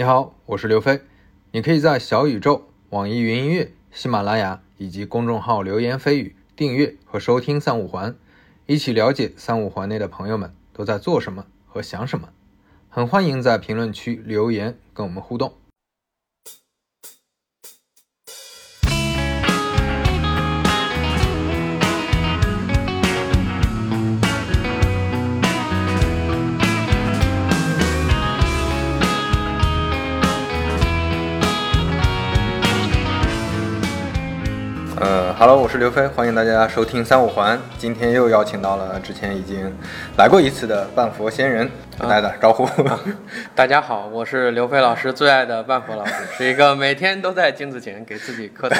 你好，我是刘飞。你可以在小宇宙、网易云音乐、喜马拉雅以及公众号“流言蜚语”订阅和收听三五环，一起了解三五环内的朋友们都在做什么和想什么。很欢迎在评论区留言跟我们互动。哈喽，我是刘飞，欢迎大家收听三五环。今天又邀请到了之前已经来过一次的半佛仙人，跟大家打招呼。大家好，我是刘飞老师最爱的万佛老师，是一个每天都在镜子前给自己磕头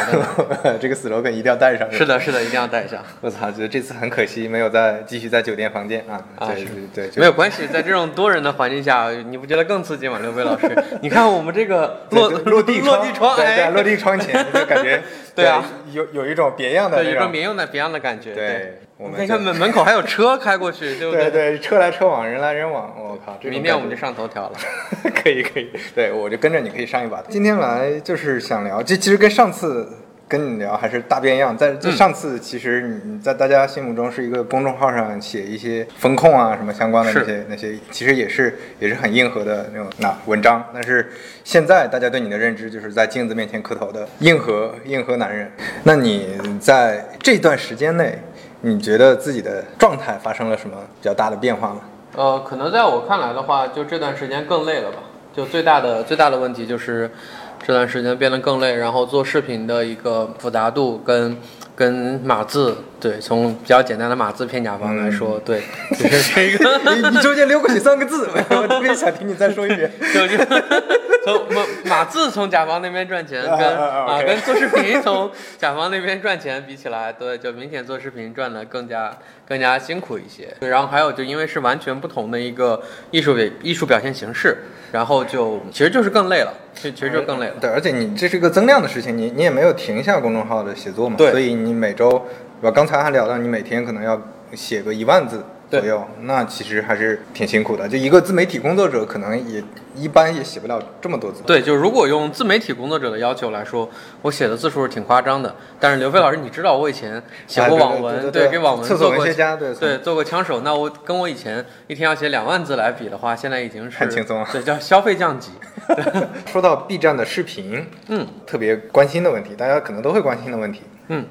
的。这个 slogan 一定要带上。是的，是的，一定要带上。我操，觉得这次很可惜，没有在继续在酒店房间啊。啊对是对对，没有关系，在这种多人的环境下，你不觉得更刺激吗？刘飞老师，你看我们这个落落地落地窗，对落地窗前就感觉对啊，有有一种别样的对，有一种。别样的别样的感觉。对，我们你看门门口还有车开过去，对不对对，车来车往，人来人往，我靠，这明天我们就上头条了。可以可以，对我就跟着你可以上一把。今天来就是想聊，这其实跟上次跟你聊还是大变样。在在嗯上次，其实你你在大家心目中是一个公众号上写一些风控啊什么相关的那些那些，其实也是也是很硬核的那种那文章。但是现在大家对你的认知就是在镜子面前磕头的硬核硬核男人。那你在这段时间内，你觉得自己的状态发生了什么比较大的变化吗？呃，可能在我看来的话，就这段时间更累了吧。就最大的最大的问题就是这段时间变得更累，然后做视频的一个复杂度跟跟码字，对，从比较简单的码字片甲方来说，对，就是这个。你你中间溜过去三个字，我 我特别想听你再说一遍。就就从码码字从甲方那边赚钱，跟啊跟做视频从甲方那边赚钱比起来，对，就明显做视频赚的更加更加辛苦一些。对然后还有就因为是完全不同的一个艺术表艺术表现形式，然后就其实就是更累了，其其实就更累了。对，而且你这是个增量的事情，你你也没有停下公众号的写作嘛，对所以你每周，我刚才还聊到你每天可能要写个一万字左右，那其实还是挺辛苦的。就一个自媒体工作者，可能也一般也写不了这么多字。对，就如果用自媒体工作者的要求来说，我写的字数是挺夸张的。但是刘飞老师，你知道我以前写过网文，对对对给网文做过文学家对对做过枪手。那我跟我以前一天要写两万字来比的话，现在已经是很轻松了对，叫消费降级。说到 B 站的视频，嗯特别关心的问题，大家可能都会关心的问题。嗯，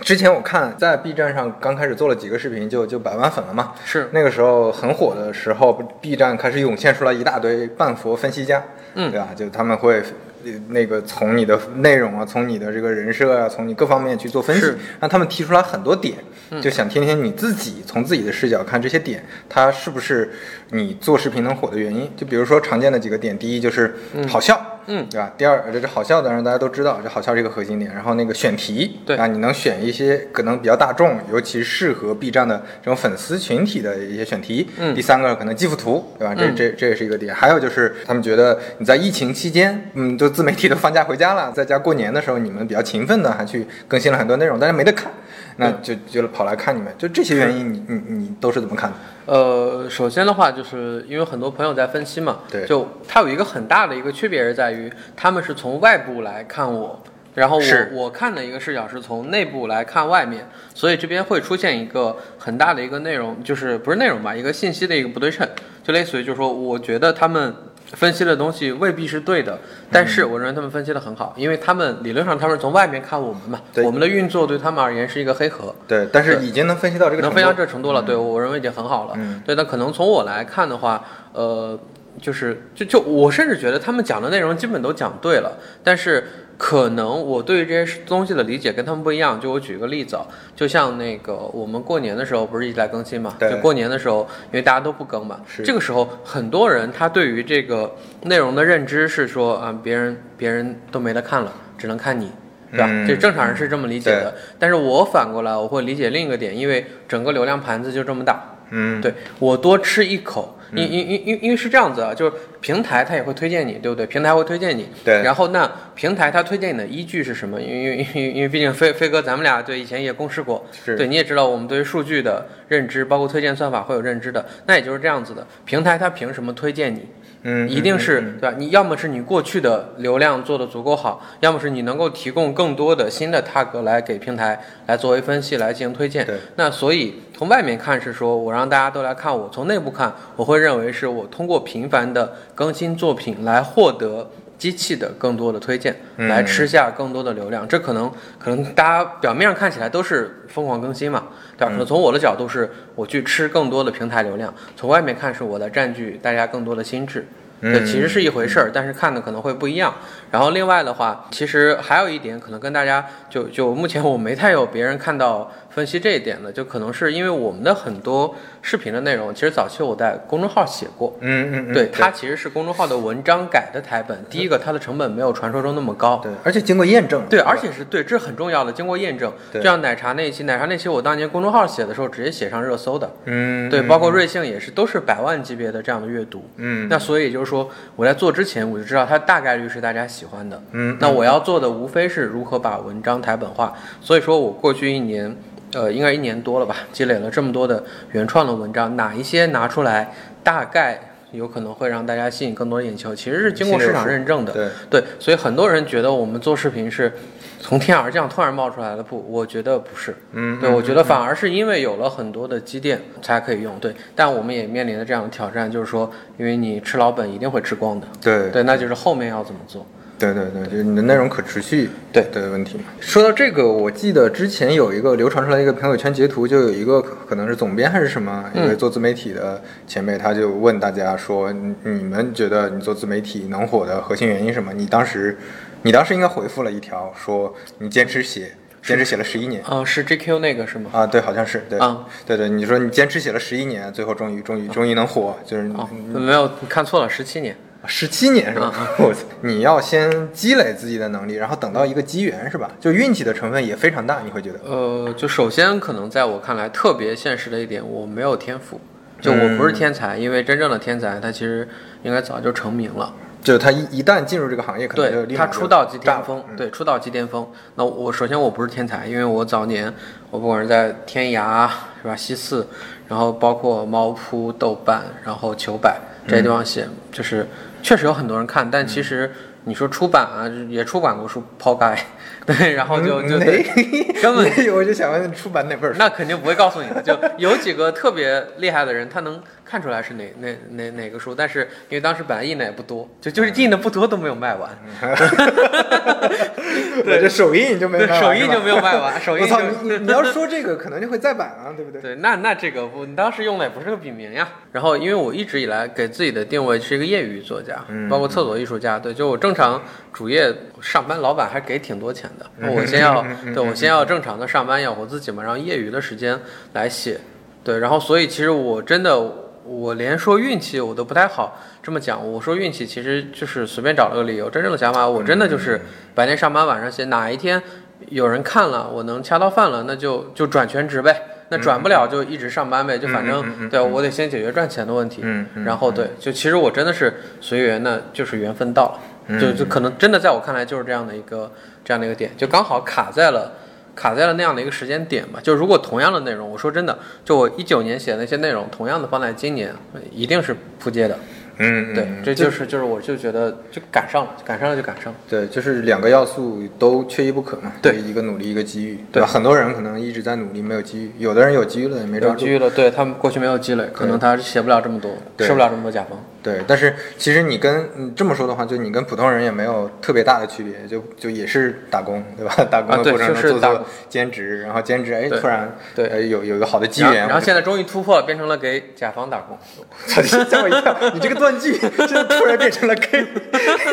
之前我看在 B 站上刚开始做了几个视频就就百万粉了嘛，是。那个时候很火的时候，B 站开始涌现出来一大堆半佛分析家，嗯。对吧？就他们会呃那个从你的内容啊，从你的这个人设啊，从你各方面去做分析。是，让他们提出来很多点，嗯就想听听你自己从自己的视角看这些点，它是不是你做视频能火的原因？就比如说常见的几个点，第一就是好笑。嗯对吧？第二，这这好笑，当然大家都知道，这好笑是一个核心点。然后那个选题，对啊，你能选一些可能比较大众，尤其适合 B 站的这种粉丝群体的一些选题。嗯第三个可能基辅图，对吧？这嗯这这也是一个点。还有就是他们觉得你在疫情期间，嗯，就自媒体都放假回家了，在家过年的时候，你们比较勤奋的，还去更新了很多内容，但是没得看，那就就跑来看你们。就这些原因，你你你都是怎么看的？呃，首先的话，就是因为很多朋友在分析嘛，对就它有一个很大的一个区别是在于，他们是从外部来看我，然后我我看的一个视角是从内部来看外面，所以这边会出现一个很大的一个内容，就是不是内容吧，一个信息的一个不对称，就类似于就是说，我觉得他们。分析的东西未必是对的，但是我认为他们分析的很好，因为他们理论上他们从外面看我们嘛，对。我们的运作对他们而言是一个黑盒，对，但是已经能分析到这个程度，能分析到这程度了，对我认为已经很好了。嗯。对，那可能从我来看的话，呃，就是就就我甚至觉得他们讲的内容基本都讲对了，但是可能我对于这些东西的理解跟他们不一样。就我举个例子啊，就像那个我们过年的时候不是一直在更新嘛？对就过年的时候，因为大家都不更嘛，是这个时候很多人他对于这个内容的认知是说啊，别人别人都没得看了，只能看你。对吧？嗯这正常人是这么理解的，但是我反过来我会理解另一个点，因为整个流量盘子就这么大，嗯，对我多吃一口，因因因因因为是这样子啊，就是平台它也会推荐你，对不对？平台会推荐你，对然后那平台它推荐你的依据是什么？因为因为因为因为毕竟飞飞哥咱们俩对以前也共事过，对你也知道我们对于数据的认知，包括推荐算法会有认知的，那也就是这样子的。平台它凭什么推荐你？嗯，一定是嗯对吧？你要么是你过去的流量做得足够好，要么是你能够提供更多的新的 tag 来给平台来作为分析来进行推荐。对，那所以从外面看是说我让大家都来看我，从内部看我会认为是我通过频繁的更新作品来获得。机器的更多的推荐，嗯来吃下更多的流量，这可能可能大家表面上看起来都是疯狂更新嘛，对吧？可能从我的角度是我去吃更多的平台流量，从外面看是我在占据大家更多的心智，对，嗯其实是一回事儿，但是看的可能会不一样。然后另外的话，其实还有一点可能跟大家就就目前我没太有别人看到分析这一点呢，就可能是因为我们的很多视频的内容，其实早期我在公众号写过。嗯嗯嗯，对，它其实是公众号的文章改的台本。第一个，它的成本没有传说中那么高。对，而且经过验证，对，而且是对，这是很重要的，经过验证。对就像奶茶那一期，奶茶那期我当年公众号写的时候，直接写上热搜的。嗯，对，嗯包括瑞幸也是，都是百万级别的这样的阅读。嗯那所以就是说，我在做之前我就知道它大概率是大家喜欢的。嗯，那我要做的无非是如何把文章台本化。所以说我过去一年，呃，应该一年多了吧，积累了这么多的原创的文章，哪一些拿出来，大概有可能会让大家吸引更多的眼球，其实是经过市场认证的。对，对，所以很多人觉得我们做视频是从天而降突然冒出来的，不，我觉得不是。嗯，对，我觉得反而是因为有了很多的积淀才可以用。对，但我们也面临着这样的挑战，就是说，因为你吃老本一定会吃光的。对对，那就是后面要怎么做。对对对，就是你的内容可持续对的问题嘛。说到这个，我记得之前有一个流传出来一个朋友圈截图，就有一个可可能是总编还是什么，一嗯个做自媒体的前辈，他就问大家说，你你们觉得你做自媒体能火的核心原因是什么？你当时你当时应该回复了一条，说你坚持写，坚持写了十一年。啊、是 GQ 那个是吗？啊，对，好像是对，啊对对，你说你坚持写了十一年，最后终于终于终于能火，就是哦，没有，你看错了，十七年。十七年是吧？啊 我操！你要先积累自己的能力，然后等到一个机缘是吧？就运气的成分也非常大，你会觉得？呃，就首先可能在我看来特别现实的一点，我没有天赋，就我不是天才，因为真正的天才他其实应该早就成名了。就是他一一旦进入这个行业，可能他出道即巅峰，嗯对，出道即巅峰。那我首先我不是天才，因为我早年我不管是在天涯是吧，西四，然后包括猫扑、豆瓣，然后糗百这些地方写，就是确实有很多人看，但其实你说出版啊，也出版过书，抛开，对，然后就就哪对 根本我就想问出版哪本书？那肯定不会告诉你的，就有几个特别厉害的人，他能看出来是哪哪哪哪个书，但是因为当时本来印的也不多，就就是印的不多都没有卖完，对，这首印就没有，卖完首印就没有卖完，首印你你你要说这个，可能就会再版啊，对不对？对，那那这个不，你当时用的也不是个笔名呀。然后，因为我一直以来给自己的定位是一个业余作家，嗯包括厕所艺术家。对，就我正常主业上班，老板还给挺多钱的。嗯我先要，对我先要正常的上班养活自己嘛，然后业余的时间来写。对，然后所以其实我真的，我连说运气我都不太好这么讲。我说运气其实就是随便找了个理由，真正的想法我真的就是白天上班，晚上写。哪一天有人看了，我能掐到饭了，那就就转全职呗。那转不了就一直上班呗，就反正对我得先解决赚钱的问题。嗯嗯然后对，就其实我真的是随缘的，就是缘分到了，嗯就就可能真的在我看来就是这样的一个这样的一个点，就刚好卡在了卡在了那样的一个时间点吧。就如果同样的内容，我说真的，就我一九年写的那些内容，同样的放在今年，一定是扑街的。嗯，对嗯，这就是就是我就觉得就赶上了，赶上了就赶上了。对，就是两个要素都缺一不可嘛。对一个努力，一个机遇，对吧？很多人可能一直在努力，没有机遇；有的人有机遇了，也没抓住。有机遇了，对他们过去没有积累，可能他写不了这么多，对吃不了这么多甲方。对，但是其实你跟你这么说的话，就你跟普通人也没有特别大的区别，就就也是打工，对吧？打工的过程中做做兼职，然后兼职哎突然对呃有有一个好的机缘，然后现在终于突破，变成了给甲方打工。操，吓我一跳！你这个断句，真的突然变成了 gay，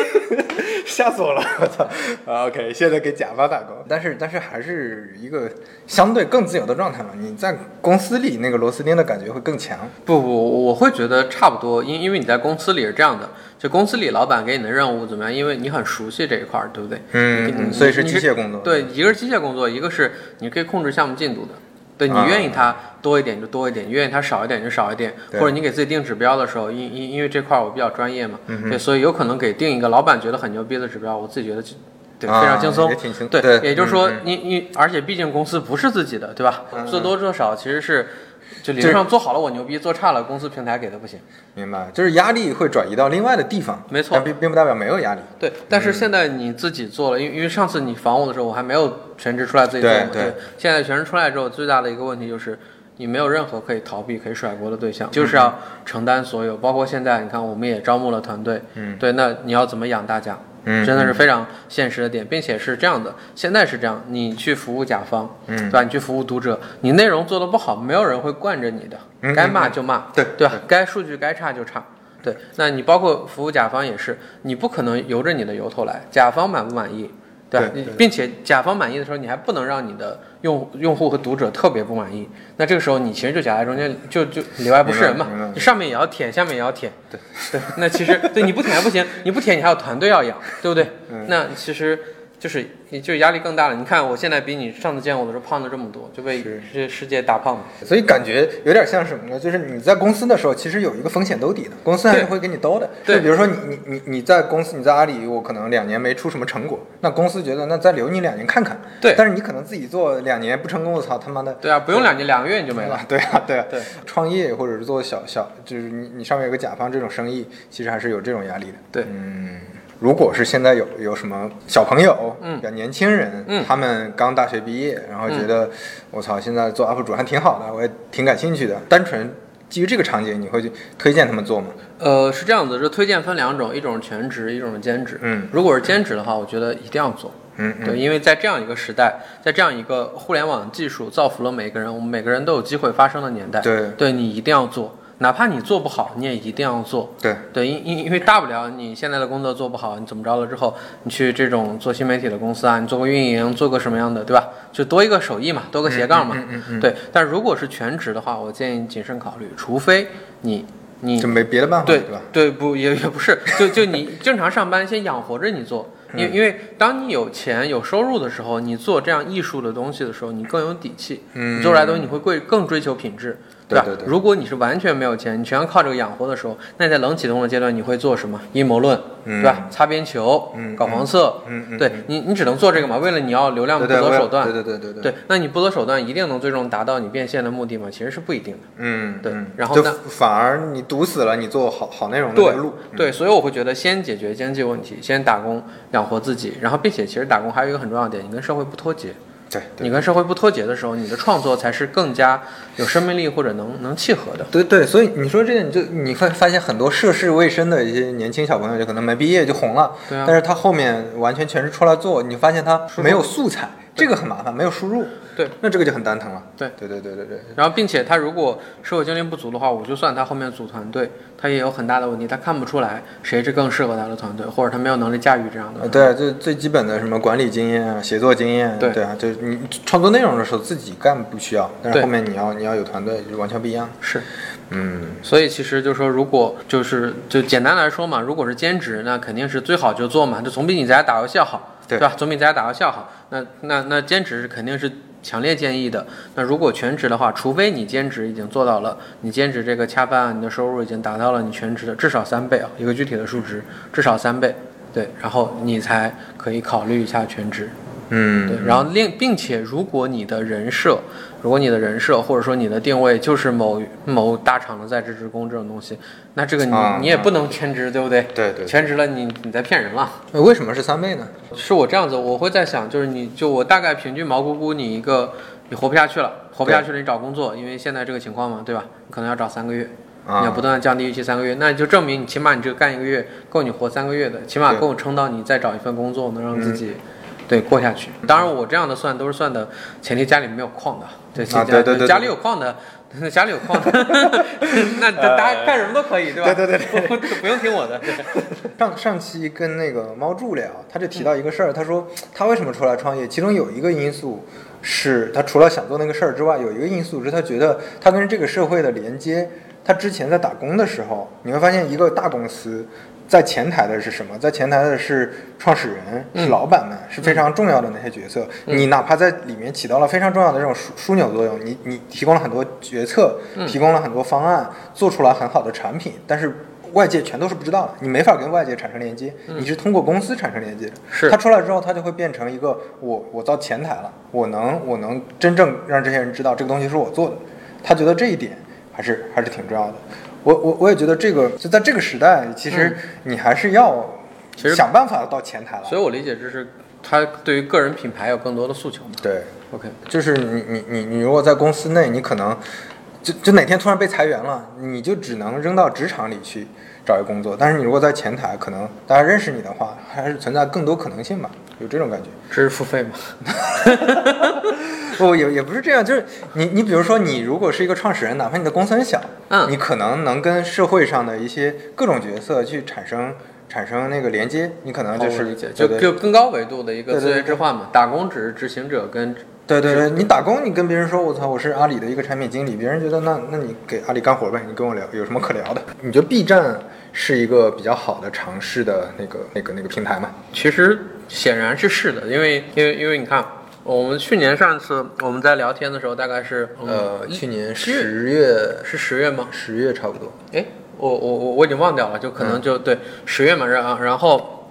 吓死我了！我操啊！OK，现在给甲方打工，但是但是还是一个相对更自由的状态嘛。你在公司里那个螺丝钉的感觉会更强。不不，我会觉得差不多，因因为你在公司里是这样的，就公司里老板给你的任务怎么样？因为你很熟悉这一块儿，对不对？嗯嗯所以是机械工作对，一个是机械工作，一个是你可以控制项目进度的。对你啊愿意它多一点就多一点，你愿意它少一点就少一点，或者你给自己定指标的时候，因因因为这块儿我比较专业嘛，嗯对，所以有可能给定一个老板觉得很牛逼的指标，我自己觉得对啊非常轻松也，挺轻对，对也就是说你你，而且毕竟公司不是自己的，对吧？嗯做多做少其实是就理论上做好了我牛逼，做差了公司平台给的不行。明白，就是压力会转移到另外的地方，没错但并并不代表没有压力。对，但是现在你自己做了，因为因为上次你访我的时候，我还没有全职出来自己做。对对现在全职出来之后，最大的一个问题就是你没有任何可以逃避、可以甩锅的对象，就是要承担所有。包括现在，你看我们也招募了团队，嗯，对，那你要怎么养大家？嗯真的是非常现实的点，并且是这样的，现在是这样，你去服务甲方，嗯对吧？你去服务读者，你内容做的不好，没有人会惯着你的，嗯该骂就骂，对对吧？该数据该差就差。对，那你包括服务甲方也是，你不可能由着你的由头来，甲方满不满意，对吧？对对。并且甲方满意的时候，你还不能让你的用用户和读者特别不满意，那这个时候你其实就夹在中间，就就里外不是人嘛明白明，白。就上面也要舔，下面也要舔，对。对，那其实对你不舔还不行，你不舔你还有团队要养，对不对？嗯。那其实就是就是压力更大了。你看我现在比你上次见我的时候胖了这么多，就被这世界打胖了。所以感觉有点像什么呢？就是你在公司的时候，其实有一个风险兜底的，公司还是会给你兜的。对就比如说你你你你在公司，你在阿里，我可能两年没出什么成果，那公司觉得那再留你两年看看。对但是你可能自己做两年不成功，我操他妈的。对啊，不用两年，两个月你就没了。对啊，对啊，对，创业或者是做小小，就是你你上面有个甲方这种生意，其实还是有这种压力的。对嗯，如果是现在有有什么小朋友，嗯比较年轻人，嗯他们刚大学毕业，然后觉得、我操，现在做 UP 主还挺好的，我也挺感兴趣的。单纯基于这个场景，你会去推荐他们做吗？呃，是这样子，这推荐分两种，一种是全职，一种是兼职。嗯如果是兼职的话，我觉得一定要做。嗯嗯，对，因为在这样一个时代，在这样一个互联网技术造福了每个人，我们每个人都有机会发声的年代，对对你一定要做，哪怕你做不好，你也一定要做。对，对，因因因为大不了你现在的工作做不好，你怎么着了之后，你去这种做新媒体的公司啊，你做个运营，做个什么样的，对吧？就多一个手艺嘛，多个斜杠嘛。嗯嗯嗯对，但如果是全职的话，我建议谨慎考虑，除非你你就没别的办法，对对吧？对，不也也不是，就就你正常上班先养活着你做，因因为当你有钱有收入的时候，你做这样艺术的东西的时候，你更有底气，嗯你做出来的东西你会贵更追求品质，吧？对对对如果你是完全没有钱，你全靠这个养活的时候，那你在冷启动的阶段你会做什么？阴谋论，嗯对吧？擦边球，嗯搞黄色，嗯嗯，对你你只能做这个嘛？为了你要流量不择手段，对对对对对，对，那你不择手段一定能最终达到你变现的目的吗？其实是不一定的。嗯，对然后呢反而你堵死了你做好好内容的路，嗯对，所以我会觉得先解决经济问题，先打工养活自己，然后并且其实打工还有一个很重要的点，你跟社会不脱节。对对。你跟社会不脱节的时候，你的创作才是更加有生命力或者能能契合的。对对，所以你说这个，你就你会发现很多涉世未深的一些年轻小朋友，就可能没毕业就红了，对啊。但是他后面完全全是出来做，你发现他没有素材，这个很麻烦，没有输入，对，那这个就很蛋疼了。对对对对对对，然后，并且他如果社会经历不足的话，我就算他后面组团队，他也有很大的问题，他看不出来谁是更适合他的团队，或者他没有能力驾驭这样的。对，最最基本的什么管理经验啊、协作经验，对对啊，就是你创作内容的时候自己干不需要，但是后面你要你要有团队，就完全不一样。是，嗯，所以其实就是说，如果就是就简单来说嘛，如果是兼职，那肯定是最好就做嘛，就总比你在家打游戏要好，对吧？总比在家打游戏要好。那那那兼职肯定是强烈建议的。那如果全职的话，除非你兼职已经做到了，你兼职这个恰饭，你的收入已经达到了你全职的至少三倍啊，一个具体的数值至少三倍，对，然后你才可以考虑一下全职。嗯，对，然后另并且，如果你的人设，如果你的人设或者说你的定位就是某某大厂的在职职工这种东西，那这个你、啊你也不能全职，对不对？对对全职了你你在骗人了。呃为什么是三倍呢？是我这样子，我会在想，就是你就我大概平均毛估估你一个你活不下去了，活不下去了，你找工作，因为现在这个情况嘛，对吧？你可能要找三个月。啊你要不断的降低预期三个月，那就证明你起码你这个干一个月够你活三个月的，起码对够撑到你再找一份工作，能让自嗯己、对过下去。当然我这样的算都是算的前提家里没有矿的，对，啊对对对对家里有矿的。家里有矿的，那大家干什么都可以，对吧？对对对不 不不用听我的。上上期跟那个猫柱聊，他就提到一个事儿，他说他为什么出来创业，其中有一个因素是他除了想做那个事儿之外，有一个因素是他觉得他跟这个社会的连接。他之前在打工的时候，你会发现一个大公司在前台的是什么？在前台的是创始人，是老板们，是非常重要的那些角色。你哪怕在里面起到了非常重要的这种枢枢纽作用，你你提供了很多决策，提供了很多方案，做出来很好的产品，但是外界全都是不知道的，你没法跟外界产生连接，你是通过公司产生连接的。是它出来之后，它就会变成一个我我到前台了，我能我能真正让这些人知道这个东西是我做的。他觉得这一点还是还是挺重要的。我我我也觉得这个就在这个时代，其实你还是要想办法到前台来。所以我理解这是他对于个人品牌有更多的诉求嘛。对，OK，就是你你你你如果在公司内，你可能就就哪天突然被裁员了，你就只能扔到职场里去找一个工作。但是你如果在前台，可能大家认识你的话，还是存在更多可能性吧，有这种感觉。这是付费吗？不，也也不是这样，就是你你比如说，你如果是一个创始人，哪怕你的公司很小，嗯你可能能跟社会上的一些各种角色去产生产生那个连接，你可能就是哦理解，就就更高维度的一个资源置换嘛。打工只是执行者跟对对对，你打工，你跟别人说，我操，我是阿里的一个产品经理，别人觉得那那你给阿里干活呗，你跟我聊有什么可聊的？你觉得 B 站是一个比较好的尝试的那个那个那个平台吗？其实显然是是的，因为因为因为你看，我们去年上一次我们在聊天的时候，大概是呃，去年十月是十月吗？十月差不多。哎，我我我我已经忘掉了，就可能就、对十月嘛，然然后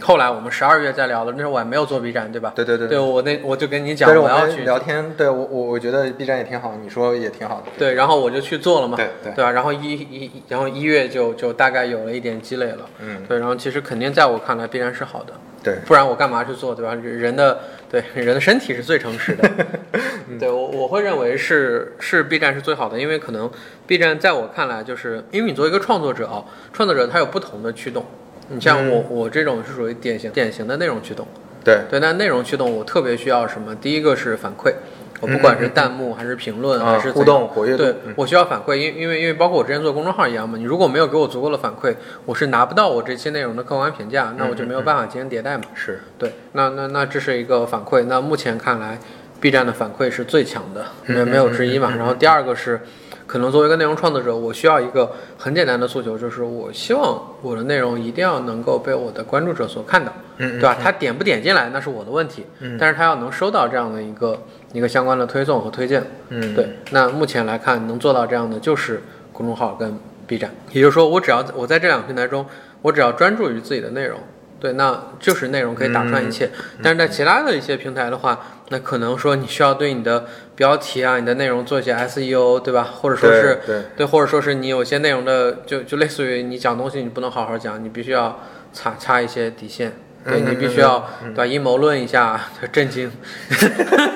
后来我们十二月再聊的，那时候我还没有做 B 站，对吧？对对对对。我那我就跟你讲我要去聊天，对我我我觉得 B 站也挺好，你说也挺好的。对，然后我就去做了嘛，对对。吧？然后一一然后一月就就大概有了一点积累了，嗯，对，然后其实肯定在我看来必然是好的，对，不然我干嘛去做，对吧？人的对 人的身体是最诚实的，对我我会认为是是 B 站是最好的，因为可能 B 站在我看来就是因为你作为一个创作者啊，创作者他有不同的驱动，你像我、我这种是属于典型典型的内容驱动，对对，那内容驱动我特别需要什么？第一个是反馈。我不管是弹幕还是评论啊还是互动活跃对嗯我需要反馈，因因为因为包括我之前做公众号一样嘛，你如果没有给我足够的反馈，我是拿不到我这期内容的客观评价，那我就没有办法进行迭代嘛。是，对，那那那这是一个反馈。那目前看来，B 站的反馈是最强的，没没有之一嘛。然后第二个是，可能作为一个内容创作者，我需要一个很简单的诉求，就是我希望我的内容一定要能够被我的关注者所看到，嗯对吧？他点不点进来那是我的问题，但是他要能收到这样的一个一个相关的推送和推荐，嗯，对。那目前来看，能做到这样的就是公众号跟 B 站，也就是说，我只要我在这两个平台中，我只要专注于自己的内容。对，那就是内容可以打穿一切。但是在其他的一些平台的话，那可能说你需要对你的标题啊、你的内容做一些 SEO，对吧？或者说是对对，或者说是你有些内容的，就就类似于你讲东西，你不能好好讲，你必须要插插一些底线。对你必须要对吧？阴谋论一下，震惊。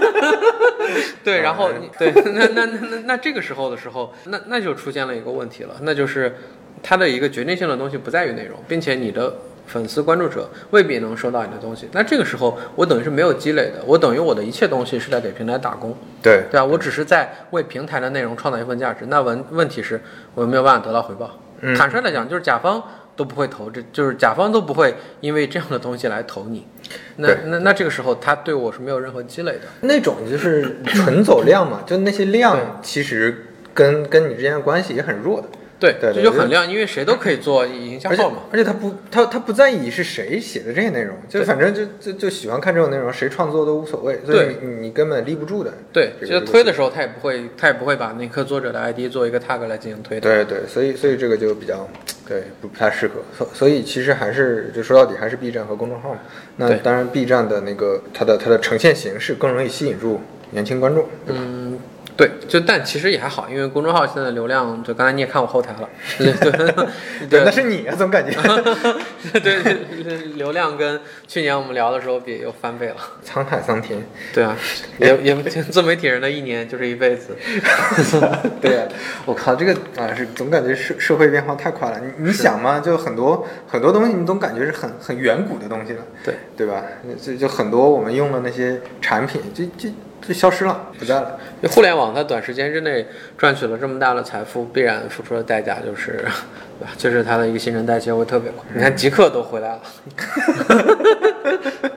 对，然后你对，那那那那那这个时候的时候，那那就出现了一个问题了，那就是它的一个决定性的东西不在于内容，并且你的粉丝关注者未必能收到你的东西。那这个时候，我等于是没有积累的，我等于我的一切东西是在给平台打工，对对吧？我只是在为平台的内容创造一份价值。那问问题是我没有办法得到回报。嗯坦率来讲，就是甲方都不会投，这就是甲方都不会因为这样的东西来投你。那那那这个时候，他对我是没有任何积累的。那种就是纯走量嘛，就那些量其实跟跟你之间的关系也很弱的。对，对对这就很亮，因为谁都可以做营销号嘛。而且他不他他不在意是谁写的这些内容，就反正就就就喜欢看这种内容，谁创作都无所谓，所以对你根本立不住的。对，这个就是推的时候，他也不会，他也不会把那颗作者的 ID 做一个 tag 来进行推的。对对，所以所以这个就比较对不不太适合，所所以其实还是就说到底还是 B 站和公众号嘛。那当然 B 站的那个它的它的呈现形式更容易吸引住年轻观众，对吧？嗯，对，就但其实也还好，因为公众号现在的流量，就刚才你也看我后台了，对 对对那是你啊，总感觉对 对，流量跟去年我们聊的时候比又翻倍了。沧海桑田。对啊，也也自媒体人的一年就是一辈子。对啊、我靠，这个啊是总感觉社社会变化太快了。你你想嘛，就很多很多东西，你总感觉是很很远古的东西了，对对吧？就就很多我们用的那些产品，就就就消失了，不在了。就互联网它短时间之内赚取了这么大的财富，必然付出的代价就是，对吧？就是它的一个新陈代谢会特别快。你看极客都回来了，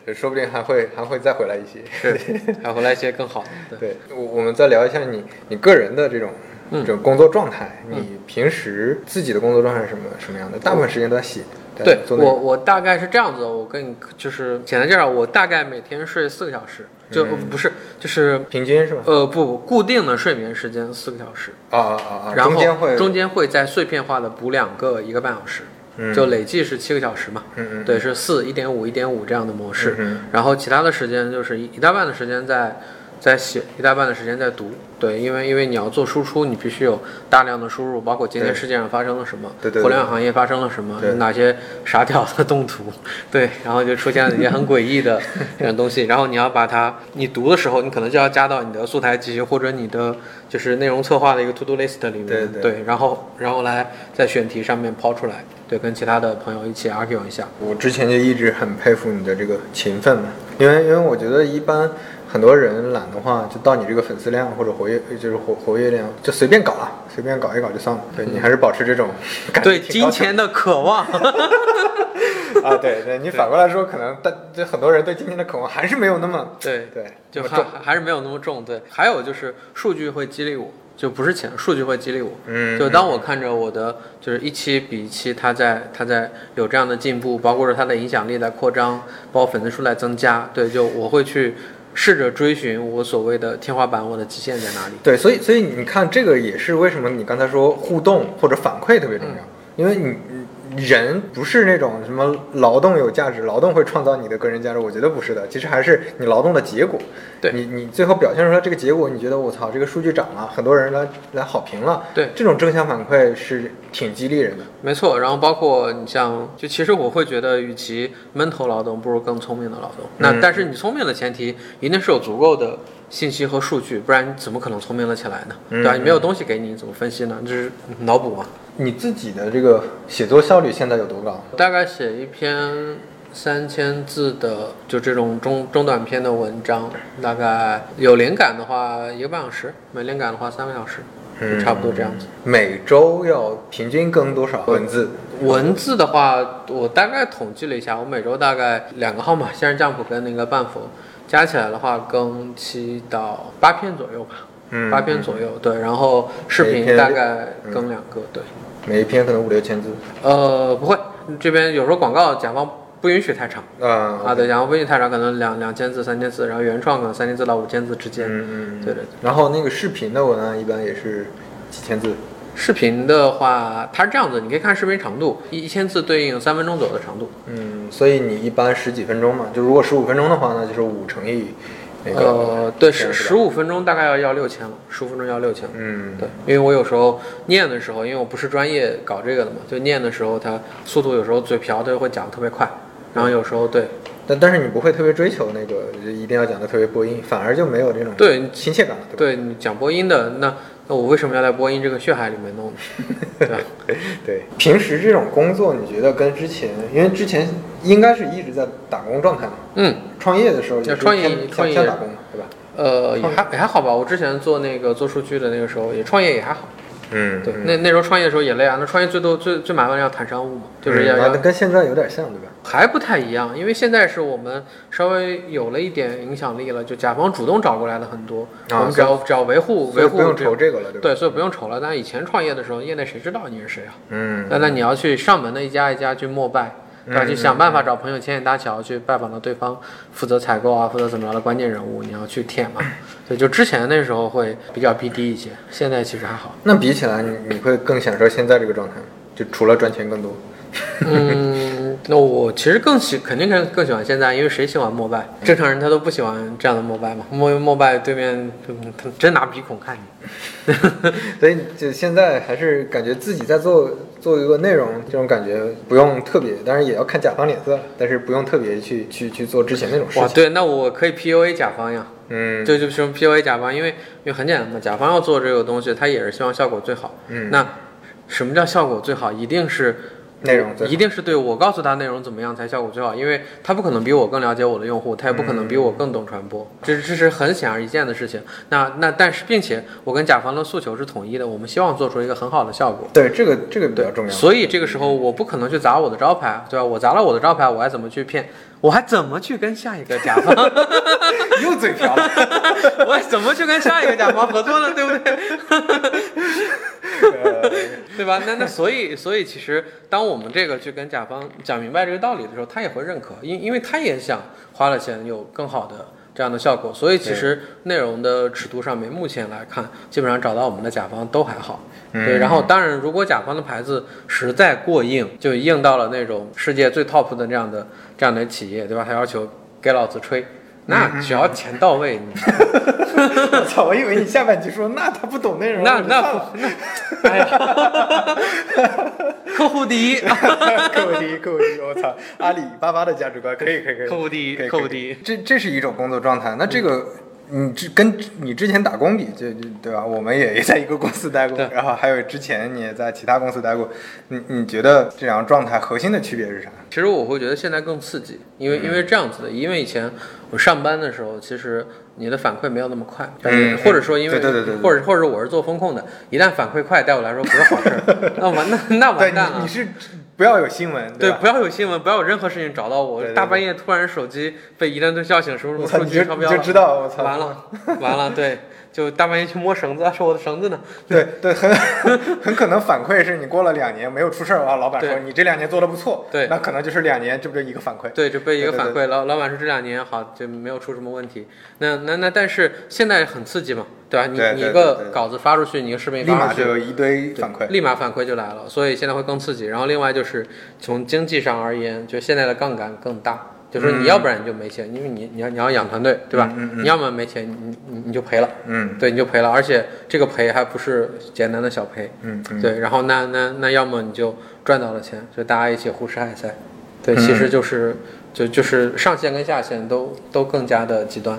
说不定还会还会再回来一些。是，还回来一些更好的。对，我我们再聊一下你你个人的这种嗯这种工作状态。你平时自己的工作状态是什么什么样的？大部分时间都在写，对我我大概是这样子，我跟你就是简单介绍，我大概每天睡四个小时，就、嗯不是就是平均是吧？呃不不固定的睡眠时间四个小时，啊啊啊啊！然后中间会中间会在碎片化的补两个一个半小时，嗯就累计是七个小时嘛。嗯嗯对，是四一点五一点五这样的模式。然后其他的时间就是一一大半的时间在在写，一大半的时间在读。对，因为因为你要做输出，你必须有大量的输入，包括今天世界上发生了什么，对对对互联网行业发生了什么，有哪些傻屌的动图，对，然后就出现了一些很诡异的 这种东西，然后你要把它，你读的时候，你可能就要加到你的素材集或者你的就是内容策划的一个 to do list 里面，对对。然后然后来在选题上面抛出来，对，跟其他的朋友一起 argue 一下，我之前就一直很佩服你的这个勤奋嘛，因为因为我觉得一般很多人懒的话，就到你这个粉丝量或者活跃就是活活跃量，就随便搞啊，随便搞一搞就算了。对你还是保持这种对金钱的渴望。啊，对对，你反过来说，可能但就很多人对金钱的渴望还是没有那么对，对就还。还是没有那么重。对，还有就是数据会激励我，就不是钱，数据会激励我。嗯就当我看着我的就是一期比一期，它在它在有这样的进步，包括说它的影响力在扩张，包括粉丝数在增加，对，就我会去试着追寻我所谓的天花板，我的极限在哪里。对，所以所以你看，这个也是为什么你刚才说互动或者反馈特别重要，因为你你人不是那种什么劳动有价值，劳动会创造你的个人价值，我觉得不是的，其实还是你劳动的结果。对你你最后表现出来这个结果，你觉得我操，这个数据涨了，很多人来来好评了，对这种正向反馈是挺激励人的。没错，然后包括你像，就其实我会觉得，与其闷头劳动，不如更聪明的劳动。那嗯但是你聪明的前提，一定是有足够的信息和数据，不然你怎么可能聪明了起来呢？嗯对吧？你没有东西给你，你怎么分析呢？这是脑补嘛。你自己的这个写作效率现在有多高？大概写一篇三千字的，就这种中中短篇的文章，大概有灵感的话一个半小时，没灵感的话三个小时，就差不多这样子。每周要平均更多少文字？文字的话，我大概统计了一下，我每周大概两个号码，仙人酱谱跟那个半佛，加起来的话更七到八篇左右吧，嗯八篇左右，对，然后视频大概更两个，对，每一篇可能五六千字。呃，不会，这边有时候广告甲方不允许太长。啊啊，对，甲方不允许太长，可能两两千字、三千字，然后原创可能三千字到五千字之间。嗯嗯，对对对。然后那个视频的文案一般也是几千字。视频的话，它是这样子，你可以看视频长度，一一千字对应三分钟左右的长度。嗯，所以你一般十几分钟嘛，就如果十五分钟的话那，就是五乘以那个。呃，对，十十五分钟大概要要六千了，十五分钟要六千。嗯，对，因为我有时候念的时候，因为我不是专业搞这个的嘛，就念的时候，它速度有时候嘴瓢的会讲的特别快，然后有时候对但但是你不会特别追求那个就一定要讲的特别播音，反而就没有这种对亲切感了，对？对你讲播音的，那那我为什么要在播音这个血海里面弄呢？对吧？对，平时这种工作，你觉得跟之前，因为之前应该是一直在打工状态嘛，嗯，创业的时候也创业创业打工嘛，对吧？呃，也还也还好吧。我之前做那个做数据的那个时候，也创业也还好。嗯对，那那时候创业的时候也累啊。那创业最多最最麻烦的要谈商务嘛，就是要嗯啊要那跟现在有点像，对吧？还不太一样，因为现在是我们稍微有了一点影响力了，就甲方主动找过来了很多，啊我们只要只要维护维护不用愁这个了，对吧？对，所以不用愁了。但以前创业的时候，业内谁知道你是谁啊？嗯，那那你要去上门的一家一家去膜拜，对吧？嗯去想办法找朋友牵线搭桥，去拜访到对方负责采购啊，负责怎么着的关键人物，你要去舔嘛。对，就之前那时候会比较逼低一些，现在其实还好。那比起来，你你会更享受现在这个状态吗？就除了赚钱更多。嗯，那我其实更喜，肯定更更喜欢现在，因为谁喜欢膜拜？正常人他都不喜欢这样的膜拜嘛。膜膜拜对面，嗯他真拿鼻孔看你。所以就现在还是感觉自己在做做一个内容，这种感觉不用特别，当然也要看甲方脸色，但是不用特别去去去做之前那种事哇，情。对，那我可以 PUA 甲方呀。嗯，就就什么 PUA 甲方，因为因为很简单嘛，甲方要做这个东西，他也是希望效果最好。嗯那什么叫效果最好？一定是内容一定是对我告诉他内容怎么样才效果最好，因为他不可能比我更了解我的用户，他也不可能比我更懂传播，这这是很显而易见的事情。那那但是并且我跟甲方的诉求是统一的，我们希望做出一个很好的效果。对这个这个比较重要。所以这个时候我不可能去砸我的招牌，对吧？我砸了我的招牌，我还怎么去骗？我还怎么去跟下一个甲方？又嘴瓢了。我还怎么去跟下一个甲方合作呢？对不对？对吧？那那所以所以其实当我们这个去跟甲方讲明白这个道理的时候，他也会认可，因因为他也想花了钱有更好的这样的效果。所以其实内容的尺度上面，目前来看，基本上找到我们的甲方都还好。对，然后当然，如果甲方的牌子实在过硬，就硬到了那种世界最 top 的这样的这样的企业，对吧？他要求给老子吹，那只要钱到位，你 我操！我以为你下半句说那他不懂内容，那那那，哎呀，客户第一，客户第一，客户第一，我操！阿里巴巴的价值观可以，可以，可以，客户第一客户第一这这是一种工作状态。那这个，你之跟你之前打工比，就就对吧？我们也在一个公司待过，然后还有之前你也在其他公司待过。你你觉得这两个状态核心的区别是啥？其实我会觉得现在更刺激，因为因为这样子的，因为以前我上班的时候，其实你的反馈没有那么快，嗯或者说因为对对对或者或者我是做风控的，一旦反馈快，对我来说不是好事儿，那完那那完蛋了你你。是不要有新闻，对，吧？不要有新闻，不要有任何事情找到我。对对对大半夜突然手机被一顿叫醒，什么什么，数据超标了，你就知道，我操，完了，完了，对，就大半夜去摸绳子，啊说我的绳子呢？对对，很 很可能反馈是你过了两年没有出事儿啊，老板说你这两年做的不错，对那可能就是两年，这不就一个反馈？对，就被一个反馈，老老板说这两年好就没有出什么问题。那那那，但是现在很刺激嘛，对吧？你对你一个稿子发出去，你一个视频立马发出去，就有一堆反馈。立马反馈就来了，所以现在会更刺激。然后另外就是从经济上而言，就现在的杠杆更大，就是你要不然你就没钱，因为你你要你要养团队，对吧？你要么没钱，你你你就赔了，嗯对，你就赔了，而且这个赔还不是简单的小赔，嗯嗯，对，然后那那那要么你就赚到了钱，就大家一起互吃海塞，对，其嗯实就是就就是上限跟下限都都更加的极端。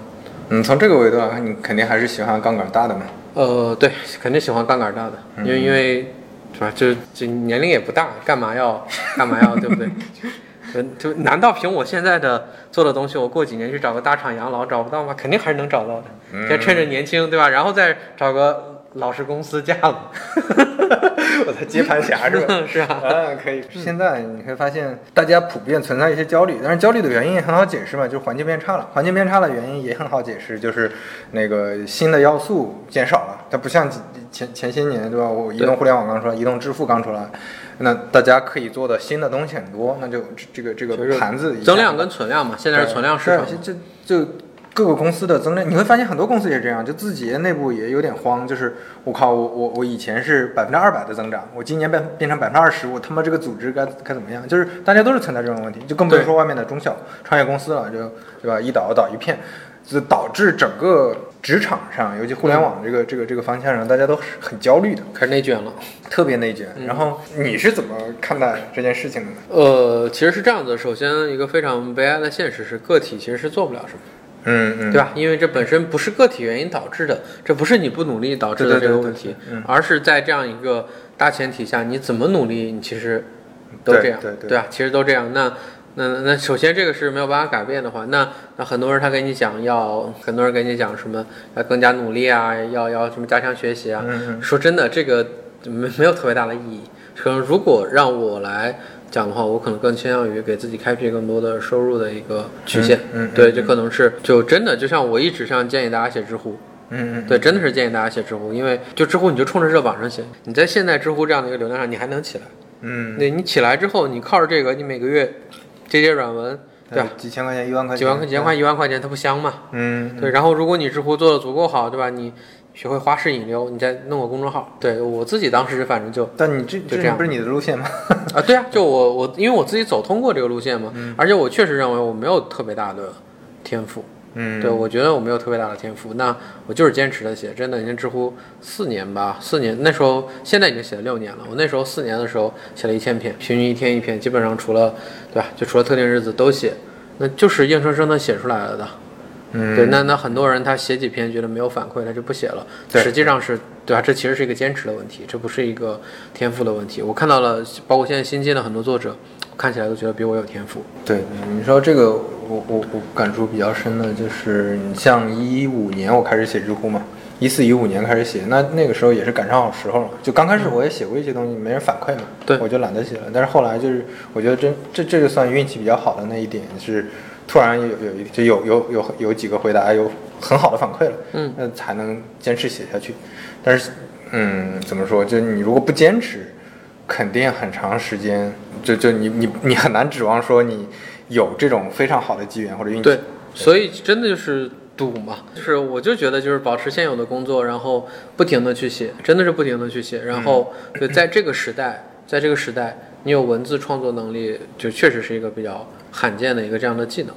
嗯，从这个维度来看，你肯定还是喜欢杠杆大的嘛。呃，对，肯定喜欢杠杆大的，嗯因为因为是吧？就就年龄也不大，干嘛要干嘛要，对不对？就就难道凭我现在的做的东西，我过几年去找个大厂养老找不到吗？肯定还是能找到的。嗯先趁着年轻，对吧？然后再找个老实公司嫁了，我的接盘侠是吧？是啊？嗯，可以。现在你会发现，大家普遍存在一些焦虑，但是焦虑的原因也很好解释嘛，就是环境变差了。环境变差的原因也很好解释，就是那个新的要素减少了。它不像前前些年，对吧？我移动互联网刚出来，移动支付刚出来，那大家可以做的新的东西很多，那就这个这个盘子增量跟存量嘛，现在是存量市场是。这这就各个公司的增量，你会发现很多公司也这样，就自己内部也有点慌，就是我靠，我我我以前是百分之二百的增长，我今年变变成百分之二十，我他妈这个组织该该怎么样？就是大家都是存在这种问题，就更不用说外面的中小创业公司了，就对吧？一倒倒一片，就导致整个职场上，尤其互联网这个这个这个方向上，大家都是很焦虑的，开始内卷了。特别内卷。嗯然后你是怎么看待这件事情的呢？呃，其实是这样子。首先，一个非常悲哀的现实是，个体其实是做不了什么。嗯嗯，对吧？因为这本身不是个体原因导致的，这不是你不努力导致的这个问题对嗯，而是在这样一个大前提下，你怎么努力，你其实都这样，对对啊，其实都这样。那那那首先这个是没有办法改变的话，那那很多人他跟你讲要，很多人跟你讲什么要更加努力啊，要要什么加强学习啊。嗯嗯说真的，这个没没有特别大的意义。可能如果让我来讲的话，我可能更倾向于给自己开辟更多的收入的一个曲线。嗯嗯对，就可能是就真的，就像我一直上建议大家写知乎，嗯嗯，对，真的是建议大家写知乎，因为就知乎你就冲着热榜上写，你在现在知乎这样的一个流量上，你还能起来。嗯，那你起来之后，你靠着这个，你每个月接接软文，对吧？几千块钱、一万块钱，几万块几千块一万块钱，它不香吗？嗯，对，然后如果你知乎做的足够好，对吧？你学会花式引流，你再弄个公众号。对我自己当时反正就但你这就这样不是你的路线吗？啊，对啊，就我我因为我自己走通过这个路线嘛，而且我确实认为我没有特别大的天赋，嗯，对我觉得我没有特别大的天赋，那我就是坚持的写，真的，已经知乎四年吧，四年那时候现在已经写了六年了，我那时候四年的时候写了一千篇，平均一天一篇，基本上除了对吧，就除了特定日子都写，那就是硬生生的写出来了的。嗯，对，那那很多人他写几篇觉得没有反馈，他就不写了。实际上是对吧？这其实是一个坚持的问题，这不是一个天赋的问题。我看到了，包括现在新进的很多作者，看起来都觉得比我有天赋。对，你说这个，我我我感触比较深的就是，你像一五年我开始写知乎嘛，一四一五年开始写，那那个时候也是赶上好时候了。就刚开始我也写过一些东西，没人反馈嘛，对我就懒得写了。但是后来就是，我觉得真这这就算运气比较好的那一点是，突然有有一就有有有有几个回答有很好的反馈了，嗯，那才能坚持写下去。但是，嗯，怎么说？就你如果不坚持，肯定很长时间，就就你你你很难指望说你有这种非常好的机缘或者运气。对，所以真的就是赌嘛，就是我就觉得就是保持现有的工作，然后不停的去写，真的是不停的去写，然后对，在这个时代，在这个时代，你有文字创作能力，就确实是一个比较罕见的一个这样的技能。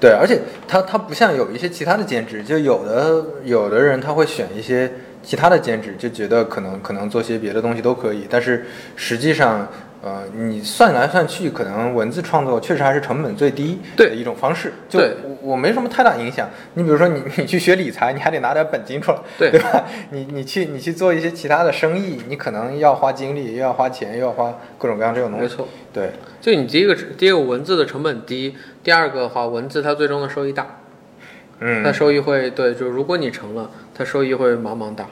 对，而且它它不像有一些其他的兼职，就有的有的人他会选一些其他的兼职，就觉得可能可能做些别的东西都可以，但是实际上。呃，你算来算去，可能文字创作确实还是成本最低的一种方式。就我我没什么太大影响。你比如说，你 你去学理财，你还得拿点本金出来，对 对吧？你你去你去做一些其他的生意，你可能要花精力，又要花钱，又要花各种各样这种东西。没错，对。就你第一个第一个文字的成本低，第二个的话，文字它最终的收益大。嗯。它收益会对，就如果你成了，它收益会茫茫大。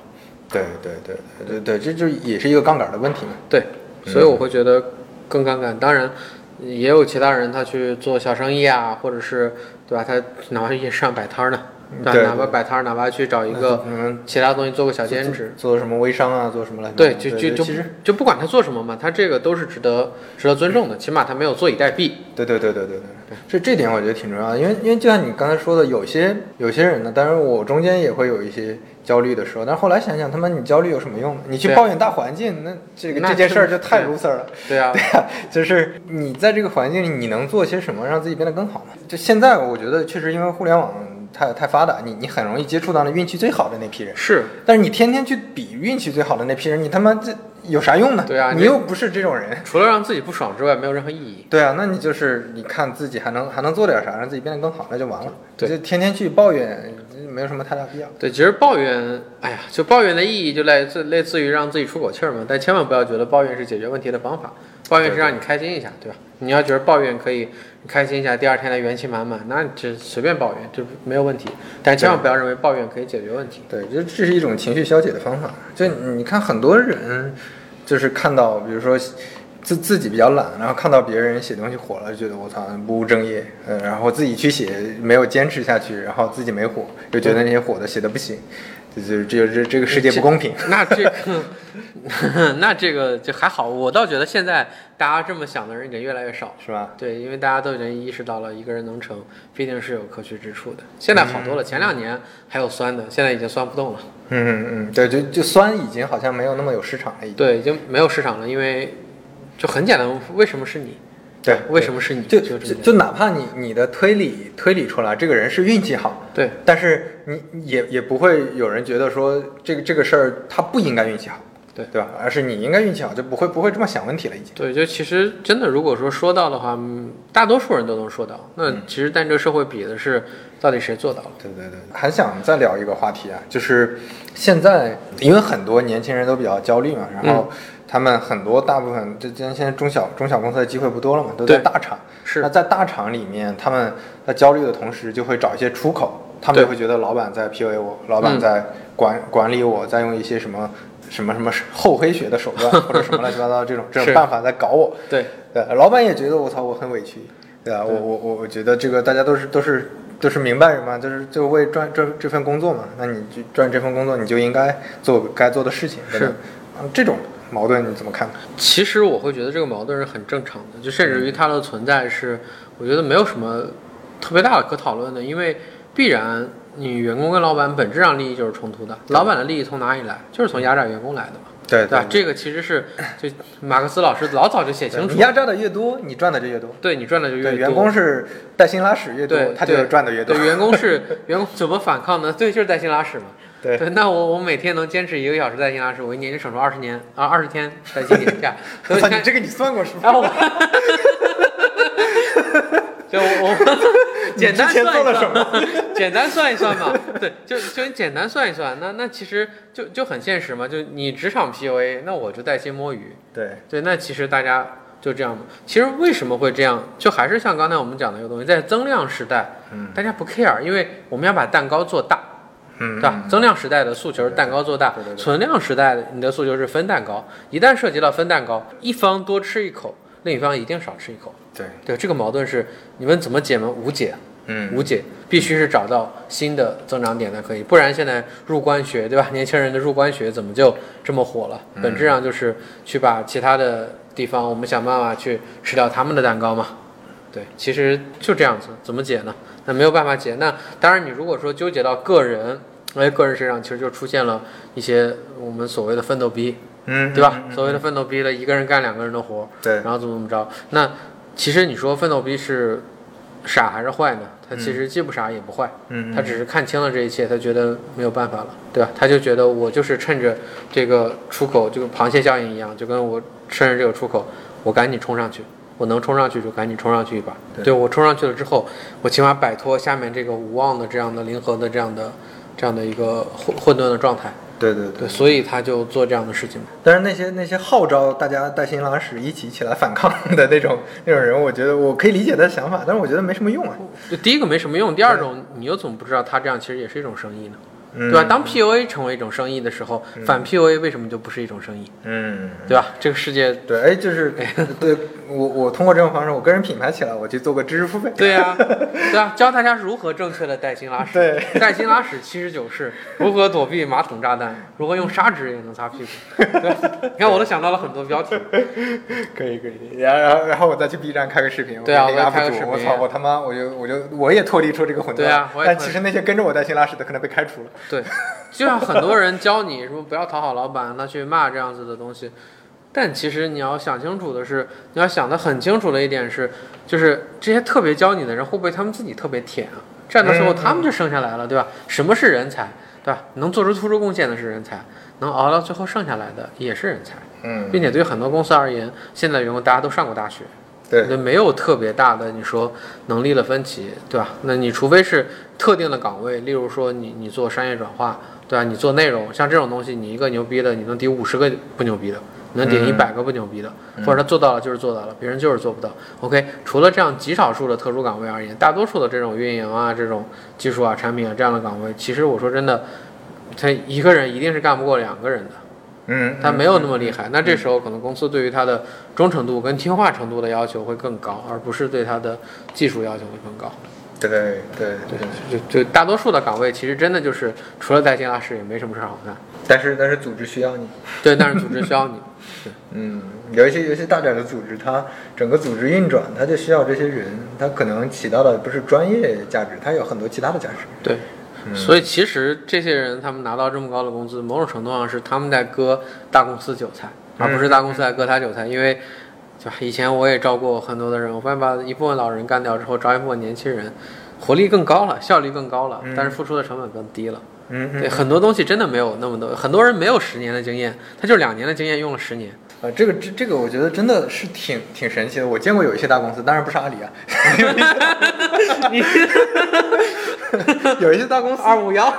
对对对对对对，这就也是一个杠杆的问题嘛。对。所以我会觉得更杠杆，当然也有其他人他去做小生意啊，或者是对吧？他哪怕夜市上摆摊呢，对，哪怕摆摊，哪怕去找一个其他东西做个小兼职，做什么微商啊，做什么来？对，就就就其实就不管他做什么嘛，他这个都是值得值得尊重的，起码他没有坐以待毙。对对对对对对，这这点我觉得挺重要的，因为因为就像你刚才说的，有些有些人呢，当然我中间也会有一些。焦虑的时候，但是后来想想，他妈你焦虑有什么用？你去抱怨大环境，那这个这件事儿就太 loser 了。对啊，对啊，就是你在这个环境里，你能做些什么让自己变得更好呢？就现在，我觉得确实因为互联网太太发达，你你很容易接触到那运气最好的那批人。是，但是你天天去比运气最好的那批人，你他妈这有啥用呢？对啊，你又不是这种人，除了让自己不爽之外，没有任何意义。对啊，那你就是你看自己还能还能做点啥，让自己变得更好，那就完了。对，就天天去抱怨。没有什么太大必要。对，其实抱怨，哎呀，就抱怨的意义就类似类似于让自己出口气儿嘛。但千万不要觉得抱怨是解决问题的方法，抱怨是让你开心一下，对吧？你要觉得抱怨可以开心一下，第二天的元气满满，那就随便抱怨就没有问题。但千万不要认为抱怨可以解决问题。对，就这是一种情绪消解的方法。就你看很多人，就是看到，比如说。自自己比较懒，然后看到别人写东西火了，就觉得我操不务正业，嗯，然后自己去写没有坚持下去，然后自己没火，就觉得那些火的写的不行，就是这这这个世界不公平。那这个 那这个就还好，我倒觉得现在大家这么想的人已经越来越少，是吧？对，因为大家都已经意识到了一个人能成，必定是有可取之处的。现在好多了，前两年还有酸的，现在已经酸不动了。嗯嗯嗯，对，就就酸已经好像没有那么有市场了，已经。对，已经没有市场了，因为。就很简单，为什么是你？对，为什么是你？就就就哪怕你你的推理推理出来，这个人是运气好，对，但是你也也不会有人觉得说这个这个事儿他不应该运气好，对对吧？而是你应该运气好，就不会不会这么想问题了，已经。对，就其实真的，如果说说到的话，大多数人都能说到。那其实但这个社会比的是到底谁做到了。对对对，还想再聊一个话题啊，就是现在因为很多年轻人都比较焦虑嘛，然后。他们很多大部分，这今天现在中小中小公司的机会不多了嘛，都在大厂。是。那在大厂里面，他们在焦虑的同时，就会找一些出口。他们也会觉得老板在 PUA 我，老板在管管理我，在用一些什么什么什么厚黑学的手段，或者什么乱七八糟这种这种办法在搞我。对。对，老板也觉得我操，我很委屈，对吧？我我我我觉得这个大家都是都是都是明白人嘛，就是就为赚这这份工作嘛。那你就赚这份工作，你就应该做该做的事情。是。嗯，这种。矛盾你怎么看？其实我会觉得这个矛盾是很正常的，就甚至于它的存在是，我觉得没有什么特别大的可讨论的，因为必然你员工跟老板本质上利益就是冲突的，老板的利益从哪里来？就是从压榨员工来的嘛。对对吧？这个其实是就马克思老师老早就写清楚，你压榨的越多，你赚的就越多。对你赚的就越多。员工是带薪拉屎越多，他就赚的越多。对员工是 员工怎么反抗呢？对，就是带薪拉屎嘛。对，那我我每天能坚持一个小时带薪拉屎，我一年就省出二十年啊，二十天带薪年假。所以你这个你算过是吧？就我 简单算一算，简单算一算嘛。对，就就你简单算一算，那那其实就就很现实嘛。就你职场 PUA，那我就带薪摸鱼。对对，那其实大家就这样嘛。其实为什么会这样？就还是像刚才我们讲的一个东西，在增量时代，嗯，大家不 care，因为我们要把蛋糕做大。嗯，对吧？增量时代的诉求是蛋糕做大，存量时代的你的诉求是分蛋糕。一旦涉及到分蛋糕，一方多吃一口，另一方一定少吃一口。对对，这个矛盾是你们怎么解吗？无解，嗯，无解，必须是找到新的增长点才可以。不然现在入关学，对吧？年轻人的入关学怎么就这么火了？本质上就是去把其他的地方，我们想办法去吃掉他们的蛋糕嘛。对，其实就这样子，怎么解呢？那没有办法解。那当然，你如果说纠结到个人。哎个人身上，其实就出现了一些我们所谓的奋斗逼，嗯，对吧？所谓的奋斗逼了，一个人干两个人的活，对，然后怎么怎么着？那其实你说奋斗逼是傻还是坏呢？他其实既不傻也不坏，嗯他只是看清了这一切，他觉得没有办法了，对吧？他就觉得我就是趁着这个出口，就跟螃蟹效应一样，就跟我趁着这个出口，我赶紧冲上去，我能冲上去就赶紧冲上去一把。对对我冲上去了之后，我起码摆脱下面这个无望的这样的零和的这样的这样的一个混混沌的状态。对对对，所以他就做这样的事情嘛。但是那些那些号召大家带新郎史一起起来反抗的那种 那种人，我觉得我可以理解他的想法，但是我觉得没什么用啊。就第一个没什么用，第二种你又怎么不知道他这样其实也是一种生意呢？嗯对吧？当 PUA 成为一种生意的时候，反 PUA 为什么就不是一种生意？嗯，对吧？这个世界，对，哎，就是 对我我通过这种方式，我个人品牌起来，我去做个知识付费。对呀、对啊，教大家如何正确的带薪拉屎。对，带薪拉屎七十九式，如何躲避马桶炸弹，如何用砂纸也能擦屁股。对，你看我都想到了很多标题。可以可以，然后然后然后我再去 B 站开个视频，对啊我给我也开 UP 个视频主我操，我他妈我就我就我也脱离出这个混沌。对啊但其实那些跟着我带薪拉屎的可能被开除了。对，就像很多人教你 什么不要讨好老板，那去骂这样子的东西。但其实你要想清楚的是，你要想的很清楚的一点是，就是这些特别教你的人，会不会他们自己特别舔啊？这样的时候，嗯他们就剩下来了，对吧？什么是人才，对吧？能做出突出贡献的是人才，能熬到最后剩下来的也是人才，嗯，并且对于很多公司而言，现在员工大家都上过大学，对，那没有特别大的你说能力的分歧，对吧？那你除非是特定的岗位，例如说你你做商业转化，对吧？你做内容，像这种东西，你一个牛逼的，你能顶五十个不牛逼的，你能顶一百个不牛逼的，或者他做到了就是做到了，别人就是做不到。OK，除了这样极少数的特殊岗位而言，大多数的这种运营啊、这种技术啊、产品啊这样的岗位，其实我说真的，他一个人一定是干不过两个人的。嗯，他没有那么厉害，那这时候可能公司对于他的忠诚度跟听话程度的要求会更高，而不是对他的技术要求会更高。对对对对，就就大多数的岗位其实真的就是除了带薪拉屎也没什么事儿好干。但是但是组织需要你。对，但是组织需要你。嗯，有一些有一些大点的组织，它整个组织运转，它就需要这些人，它可能起到的不是专业价值，它有很多其他的价值。对，所以其实这些人他们拿到这么高的工资，某种程度上是他们在割大公司韭菜，而不是大公司在割他韭菜。因为，就吧？以前我也招过很多的人，我发现把一部分老人干掉之后，招一部分年轻人，活力更高了，效率更高了，但是付出的成本更低了。嗯对，很多东西真的没有那么多，很多人没有十年的经验，他就两年的经验用了十年。啊，这个这这个我觉得真的是挺挺神奇的。我见过有一些大公司，当然不是阿里啊，有一些大公司二五幺，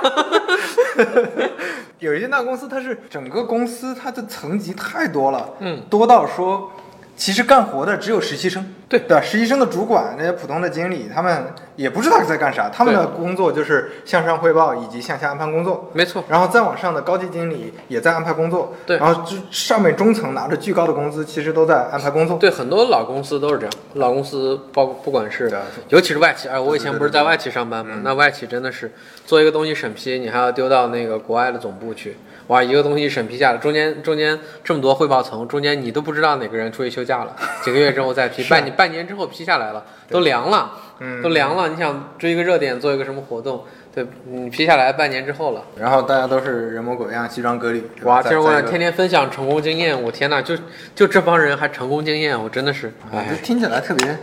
有一些大公司，它是整个公司它的层级太多了，嗯，多到说，其实干活的只有实习生，对。对吧，实习生的主管那些普通的经理，他们也不知道在干啥，他们的工作就是向上汇报以及向下安排工作，没错，然后再往上的高级经理也在安排工作，对。然后就上面中层拿着巨高的工资，其实都在安排工作，对，很多老公司都是这样，老公司包不管是，尤其是外企，哎，我以前不是在外企上班嘛，那外企真的是做一个东西审批，你还要丢到那个国外的总部去，哇，一个东西审批下来，中间中间这么多汇报层，中间你都不知道哪个人出去休假了，几个月之后再批，半年半年之后批下来了，都凉了，嗯都凉了，你想追一个热点，做一个什么活动，对，你批下来半年之后了。然后大家都是人模狗样、西装革履，哇，这种人在在一个天天分享成功经验，我天呐，就就这帮人还成功经验，我真的是，哎，听起来特别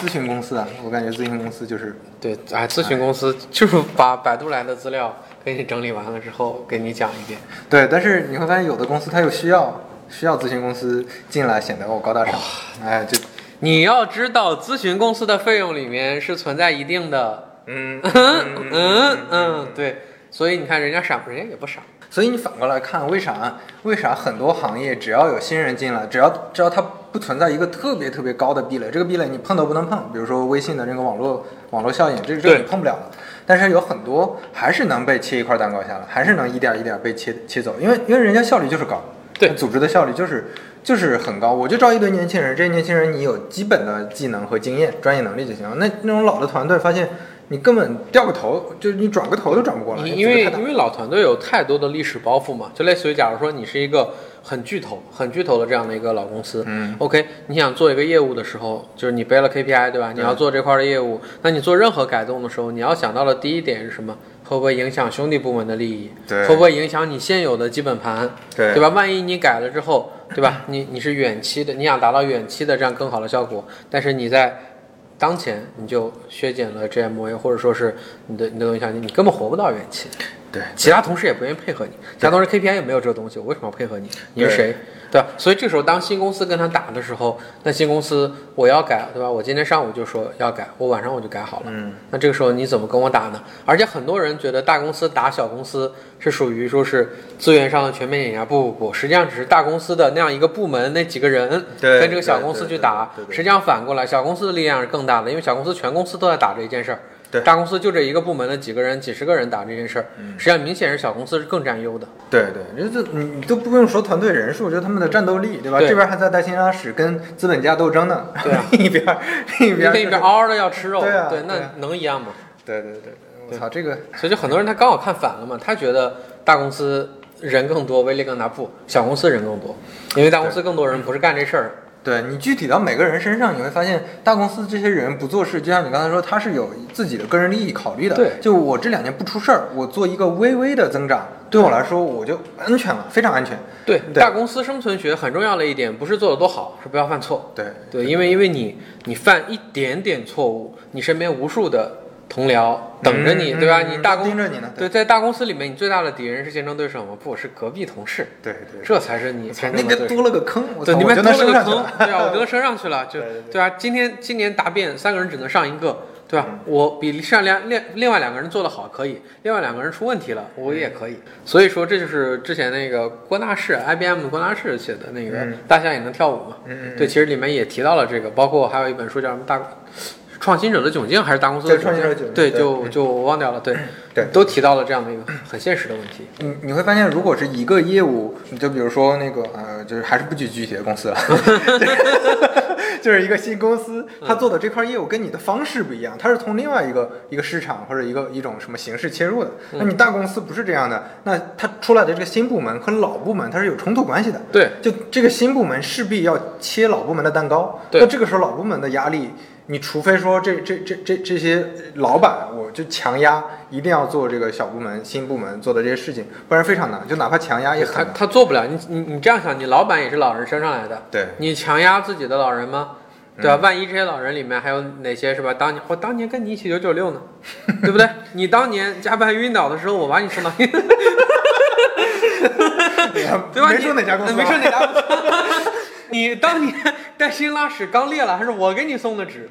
咨询公司啊，我感觉咨询公司就是对，哎，咨询公司就是把百度来的资料给你整理完了之后，给你讲一遍。对，但是你会发现有的公司它又需要需要咨询公司进来，显得我高大上，哎，就你要知道，咨询公司的费用里面是存在一定的，嗯嗯嗯嗯，对，所以你看人家傻，人家也不傻。所以你反过来看，为啥为啥很多行业只要有新人进来，只要只要他不存在一个特别特别高的壁垒，这个壁垒你碰都不能碰，比如说微信的这个网络网络效应，这个这个你碰不了的。但是有很多还是能被切一块蛋糕下来，还是能一点一点被切切走，因为因为人家效率就是高，对组织的效率就是就是很高。我就招一堆年轻人，这些年轻人你有基本的技能和经验、专业能力就行。那那种老的团队发现你根本掉个头，就是你转个头都转不过来，因因为因为老团队有太多的历史包袱嘛，就类似于假如说你是一个很巨头、很巨头的这样的一个老公司，嗯，OK，你想做一个业务的时候，就是你背了 KPI 对吧？你要做这块的业务，那你做任何改动的时候，你要想到的第一点是什么？会不会影响兄弟部门的利益？对会不会影响你现有的基本盘？对对吧？万一你改了之后，对吧？你你是远期的，你想达到远期的这样更好的效果，但是你在当前你就削减了 GMA，或者说是你的你的东西上去，你根本活不到元气。对，其他同事也不愿意配合你，其他同事 KPI 也没有这个东西，我为什么要配合你？你是谁？对吧？所以这时候当新公司跟他打的时候，那新公司我要改，对吧？我今天上午就说要改，我晚上我就改好了。嗯，那这个时候你怎么跟我打呢？而且很多人觉得大公司打小公司是属于说是资源上的全面碾压，不不不，实际上只是大公司的那样一个部门那几个人对跟这个小公司去打实际上反过来，小公司的力量是更大的，因为小公司全公司都在打这一件事儿。对。大公司就这一个部门的几个人、几十个人打这件事儿，嗯。实际上明显是小公司是更占优的。对对，这这你你都不用说团队人数，就他们的战斗力，对吧？对。这边还在带薪拉屎跟资本家斗争呢，对一边 另一边跟 一边嗷嗷的要吃肉，对啊对啊。那能一样吗？对对对对，我操，这个所以就很多人他刚好看反了嘛，他觉得大公司人更多，威力更大，不，小公司人更多，因为大公司更多人不是干这事儿，对你具体到每个人身上，你会发现大公司这些人不做事，就像你刚才说，他是有自己的个人利益考虑的。对就我这两年不出事儿，我做一个微微的增长，对我来说我就安全了，非常安全。对，对大公司生存学很重要的一点不是做的多好，是不要犯错。对对，因为因为你你犯一点点错误，你身边无数的同僚等着你，嗯对吧？嗯你大公盯着你呢对，在大公司里面，你最大的敌人是竞争对手吗？不，是隔壁同事，对对，这才是你才那边真正的对手。多了个坑，我对，操，你们我就能多了个坑。对啊，我就能 升上去了，就对啊。今天今年答辩三个人只能上一个，对吧？嗯我比上两另另外两个人做的好可以，另外两个人出问题了，我也可以。所以说这就是之前那个郭大士，IBM 的郭大士写的那个嗯《大象也能跳舞》嘛。嗯嗯，对，其实里面也提到了这个，包括还有一本书叫什么大。创新者的窘境还是大公司的创新者的窘境？对，就就我忘掉了，对，对。都提到了这样的一个很现实的问题。你你会发现，如果是一个业务，你就比如说那个呃，就是还是不举具体的公司了，就是一个新公司，他做的这块业务跟你的方式不一样，他是从另外一个一个市场或者一个一种什么形式切入的。那你大公司不是这样的，那它出来的这个新部门和老部门它是有冲突关系的。对，就这个新部门势必要切老部门的蛋糕，对。那这个时候老部门的压力，你除非说这这这这这些老板，我就强压一定要做这个小部门、新部门做的这些事情，不然非常难，就哪怕强压也很难。他做不了，你你你这样想，你老板也是老人升上来的，对你强压自己的老人吗？对嗯吧？万一这些老人里面还有哪些是吧？当年我当年跟你一起九九六呢，对不对？你当年加班晕倒的时候，我把你送到，对吧？没你说哪家公司啊，没说哪家公司。你当年带薪拉屎刚裂了，还是我给你送的纸？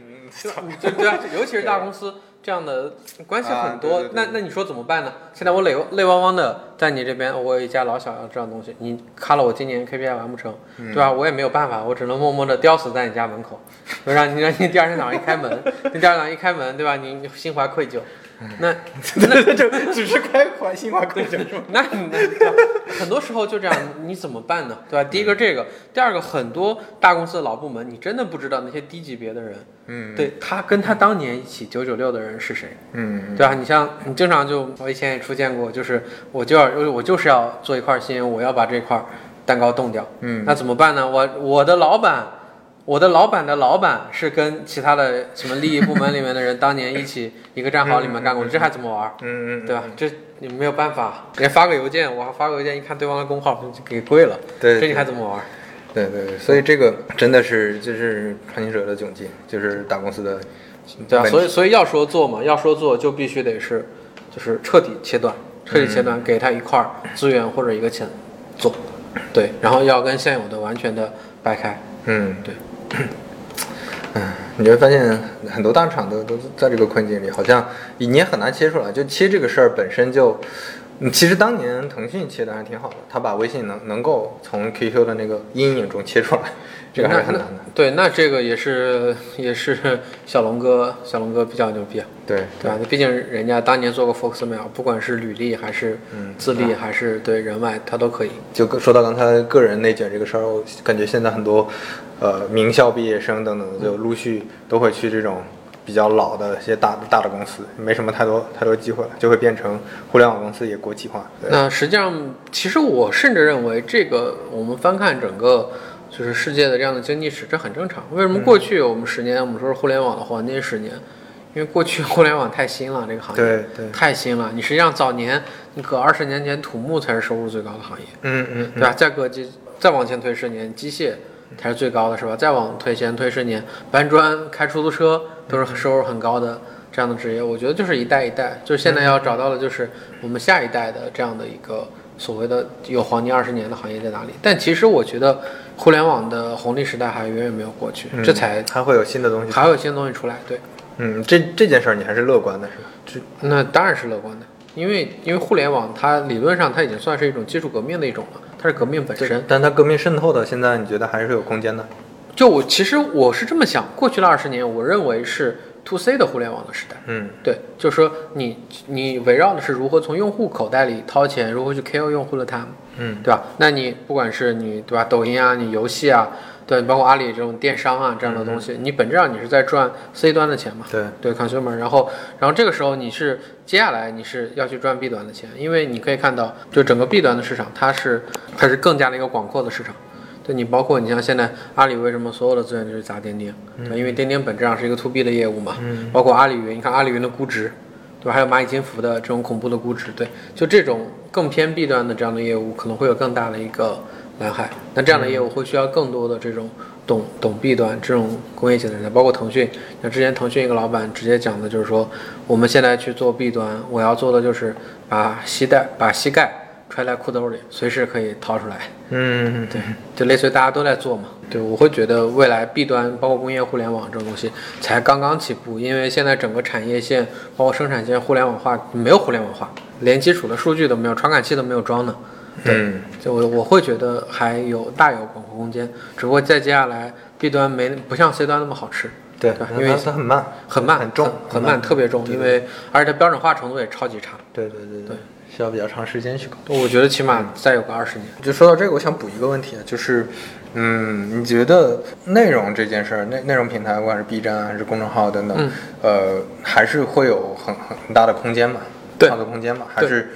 对对啊，尤其是大公司这样的关系很多，啊对对对那那你说怎么办呢？现在我泪泪汪汪的在你这边，我有一家老小要这样的东西，你卡了我今年 KPI 完不成，嗯对吧？我也没有办法，我只能默默的吊死在你家门口，就让你让你第二天早上一开门，你第二天早上一开门，对吧？你你心怀愧疚，那那就 只是开怀心怀愧疚是吗？那你那很多时候就这样，你怎么办呢？对吧？第一个这个，第二个很多大公司的老部门，你真的不知道那些低级别的人，嗯，对他跟他当年一起九九六的人是谁，嗯，对吧？你像你经常就我以前也出现过，就是我就要我就是要做一块心，我要把这块蛋糕冻掉，嗯那怎么办呢？我我的老板。我的老板的老板是跟其他的什么利益部门里面的人当年一起一个战壕里面干过，这还怎么玩？嗯嗯，对吧？这你没有办法，人家发个邮件，我发个邮件一看对方的工号就给跪了，对这你还怎么玩？对对对，所以这个真的是就是创新者的窘境，就是大公司的对啊，所以所以要说做嘛，要说做就必须得是，就是彻底切断，彻底切断，给他一块儿资源或者一个钱做，对，然后要跟现有的完全的掰开，嗯，对。嗯，你会发现很多大厂都都在这个困境里，好像你也很难切出来。就切这个事儿本身就，嗯，其实当年腾讯切的还挺好的，他把微信能能够从 QQ 的那个阴影中切出来，这个还是很难的。对，那这个也是也是小龙哥，小龙哥比较牛逼啊，对对吧？毕竟人家当年做过 Foxmail，不管是履历还是嗯资历还是对人脉，他都可以。就说到刚才个人内卷这个事儿，我感觉现在很多呃名校毕业生等等的，就陆续都会去这种比较老的一些大大的公司，没什么太多太多机会了，就会变成互联网公司也国际化。那实际上，其实我甚至认为，这个我们翻看整个就是世界的这样的经济史，这很正常。为什么过去我们十年，我们说是互联网的黄金十年？因为过去互联网太新了，这个行业对对，太新了。你实际上早年，你搁二十年前，土木才是收入最高的行业，嗯嗯对吧？再搁几再往前推十年，机械才是最高的，是吧？再往推前推十年，搬砖、开出租车都是收入很高的这样的职业。我觉得就是一代一代，就是现在要找到的就是我们下一代的这样的一个所谓的有黄金二十年的行业在哪里。但其实我觉得互联网的红利时代还远远没有过去，这才还会有新的东西，还有新的东西出来。对，嗯，这这件事儿你还是乐观的，是吧？这那当然是乐观的。因为因为互联网它理论上它已经算是一种技术革命的一种了，它是革命本身。但它革命渗透的，现在你觉得还是有空间的？就我其实我是这么想，过去的二十年，我认为是 to C 的互联网的时代。嗯，对，就是说你你围绕的是如何从用户口袋里掏钱，如何去 KO 用户的 time，嗯，对吧？那你不管是你对吧，抖音啊，你游戏啊。对，包括阿里这种电商啊这样的东西，你本质上你是在赚 C 端的钱嘛？对对，consumer。然后，然后这个时候你是接下来你是要去赚 B 端的钱，因为你可以看到，就整个 B 端的市场，它是它是更加的一个广阔的市场。对你，包括你像现在阿里为什么所有的资源就是砸钉钉？对，因为钉钉本质上是一个 To B 的业务嘛。嗯。包括阿里云，你看阿里云的估值，对吧？还有蚂蚁金服的这种恐怖的估值，对，就这种更偏 B 端的这样的业务，可能会有更大的一个蓝海。那这样的业务会需要更多的这种。懂懂 B 端这种工业型的人才，包括腾讯。像之前腾讯一个老板直接讲的就是说，我们现在去做 B 端，我要做的就是把膝盖把膝盖揣在裤兜里，随时可以掏出来。嗯，对，就类似于大家都在做嘛。对，我会觉得未来 B 端包括工业互联网这种东西才刚刚起步，因为现在整个产业线包括生产线互联网化没有互联网化，连基础的数据都没有，传感器都没有装呢。对，就我我会觉得还有大有广阔空间，只不过在接下来 B 端没不像 C 端那么好吃，对，因为它很慢，很慢，很重，很慢，特别重，因为而且它标准化程度也超级差，对对对对，需要比较长时间去搞。我觉得起码再有个二十年。就说到这个，我想补一个问题，就是，嗯，你觉得内容这件事儿，内内容平台，不管是 B 站还是公众号等等，呃，还是会有很很大的空间嘛？对，创作空间嘛？还是？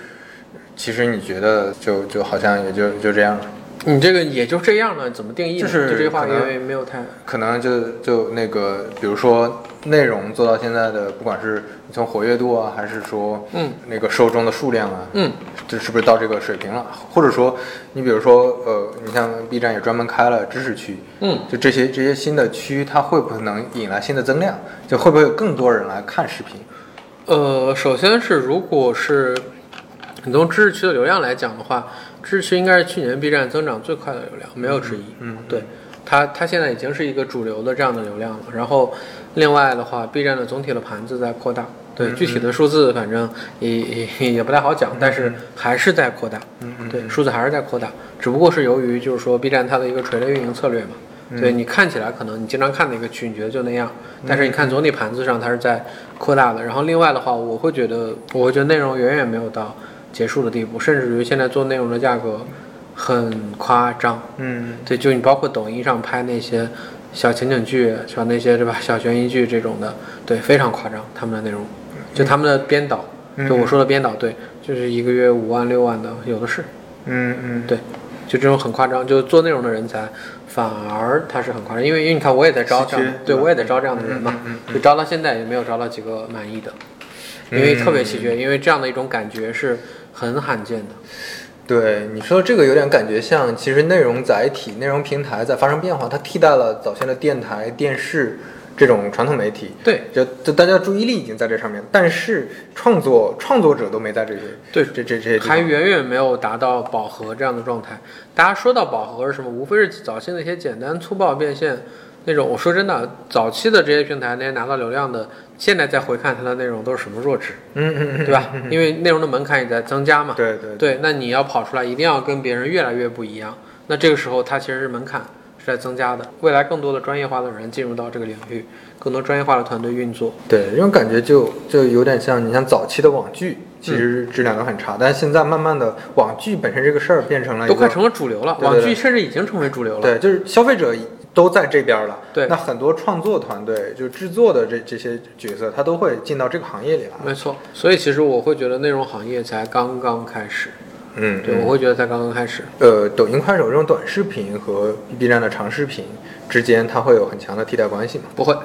其实你觉得就就好像也就就这样了，你这个也就这样了，怎么定义呢？就是这句话因为没有太可能就就那个，比如说内容做到现在的，不管是从活跃度啊，还是说嗯那个受众的数量啊，嗯，这是不是到这个水平了？或者说你比如说呃，你像 B 站也专门开了知识区，嗯，就这些这些新的区，它会不会能引来新的增量？就会不会有更多人来看视频？呃，首先是如果是。你从知识区的流量来讲的话，知识区应该是去年 B 站增长最快的流量，没有之一。嗯，对，它它现在已经是一个主流的这样的流量了。然后，另外的话，B 站的总体的盘子在扩大。对，具体的数字反正也也也不太好讲，但是还是在扩大。嗯嗯，对，数字还是在扩大，只不过是由于就是说 B 站它的一个垂类运营策略嘛。对你看起来可能你经常看的一个区，你觉得就那样，但是你看总体盘子上它是在扩大的。然后另外的话，我会觉得，我会觉得内容远远没有到。结束的地步，甚至于现在做内容的价格很夸张。嗯，对，就你包括抖音上拍那些小情景剧，像那些对吧，小悬疑剧这种的，对，非常夸张。他们的内容，就他们的编导，就我说的编导，对，就是一个月五万六万的，有的是。嗯嗯，对，就这种很夸张，就做内容的人才反而他是很夸张，因为因为你看我也在招这样，对我也在招这样的人嘛，就招到现在也没有招到几个满意的，因为特别稀缺，因为这样的一种感觉是。很罕见的，对你说这个有点感觉像，其实内容载体、内容平台在发生变化，它替代了早先的电台、电视这种传统媒体。对，就就大家注意力已经在这上面，但是创作创作者都没在这些。对，这这这些还远远没有达到饱和这样的状态。大家说到饱和是什么？无非是早期那些简单粗暴变现。那种我说真的，早期的这些平台那些拿到流量的，现在再回看它的内容都是什么弱智，嗯嗯嗯，对吧？因为内容的门槛也在增加嘛。对对对，那你要跑出来，一定要跟别人越来越不一样。那这个时候它其实是门槛是在增加的。未来更多的专业化的人进入到这个领域，更多专业化的团队运作。对，这种感觉就就有点像你像早期的网剧，其实质量都很差，但是现在慢慢的网剧本身这个事儿变成了都快成了主流了，网剧甚至已经成为主流了。对，就是消费者。都在这边了，对，那很多创作团队就制作的这这些角色，他都会进到这个行业里来。没错，所以其实我会觉得内容行业才刚刚开始。嗯，对，我会觉得才刚刚开始。呃，抖音、快手这种短视频和 B 站的长视频之间，它会有很强的替代关系吗？不会，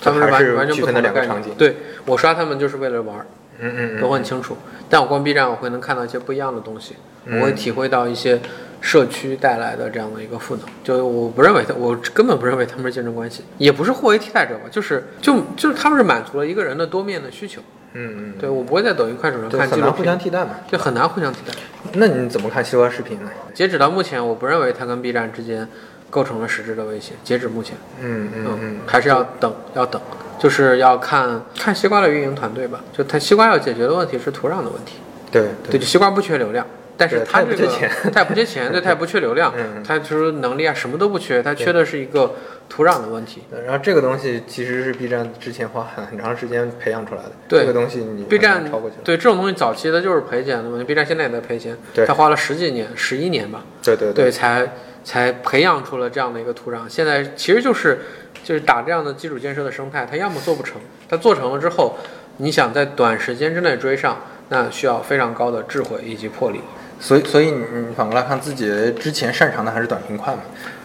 他们是完全不同的两个场景。对我刷他们就是为了玩儿。嗯嗯都很清楚。但我逛 B 站，我会能看到一些不一样的东西，嗯我会体会到一些社区带来的这样的一个赋能。就我不认为他，我根本不认为他们是竞争关系，也不是互为替代者吧，就是就就是他们是满足了一个人的多面的需求。嗯嗯，对我不会在抖音、快手上，看纪录很难互相，替代嘛。就很难互相替代。那你怎么看西瓜视频呢？截止到目前，我不认为它跟 B 站之间构成了实质的威胁。截止目前，嗯嗯嗯，还是要等，要等，就是要看看西瓜的运营团队吧。就它西瓜要解决的问题是土壤的问题。对对，就西瓜不缺流量，但是对它它这个它也 不缺钱，对，它也不缺流量 嗯，它就是能力啊什么都不缺，它缺的是一个土壤的问题。然后这个东西其实是 B 站之前花很很长时间培养出来的。对这个东西你 B 站超过去了。对这种东西早期的就是赔钱的问题，B 站现在也在赔钱，对它花了十几年，十一年吧，对对对，才才培养出了这样的一个土壤。现在其实就是就是打这样的基础建设的生态，它要么做不成，它做成了之后，你想在短时间之内追上，那需要非常高的智慧以及魄力。所以，所以你你反过来看，自己之前擅长的还是短平快嘛？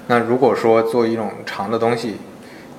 那如果说做一种长的东西，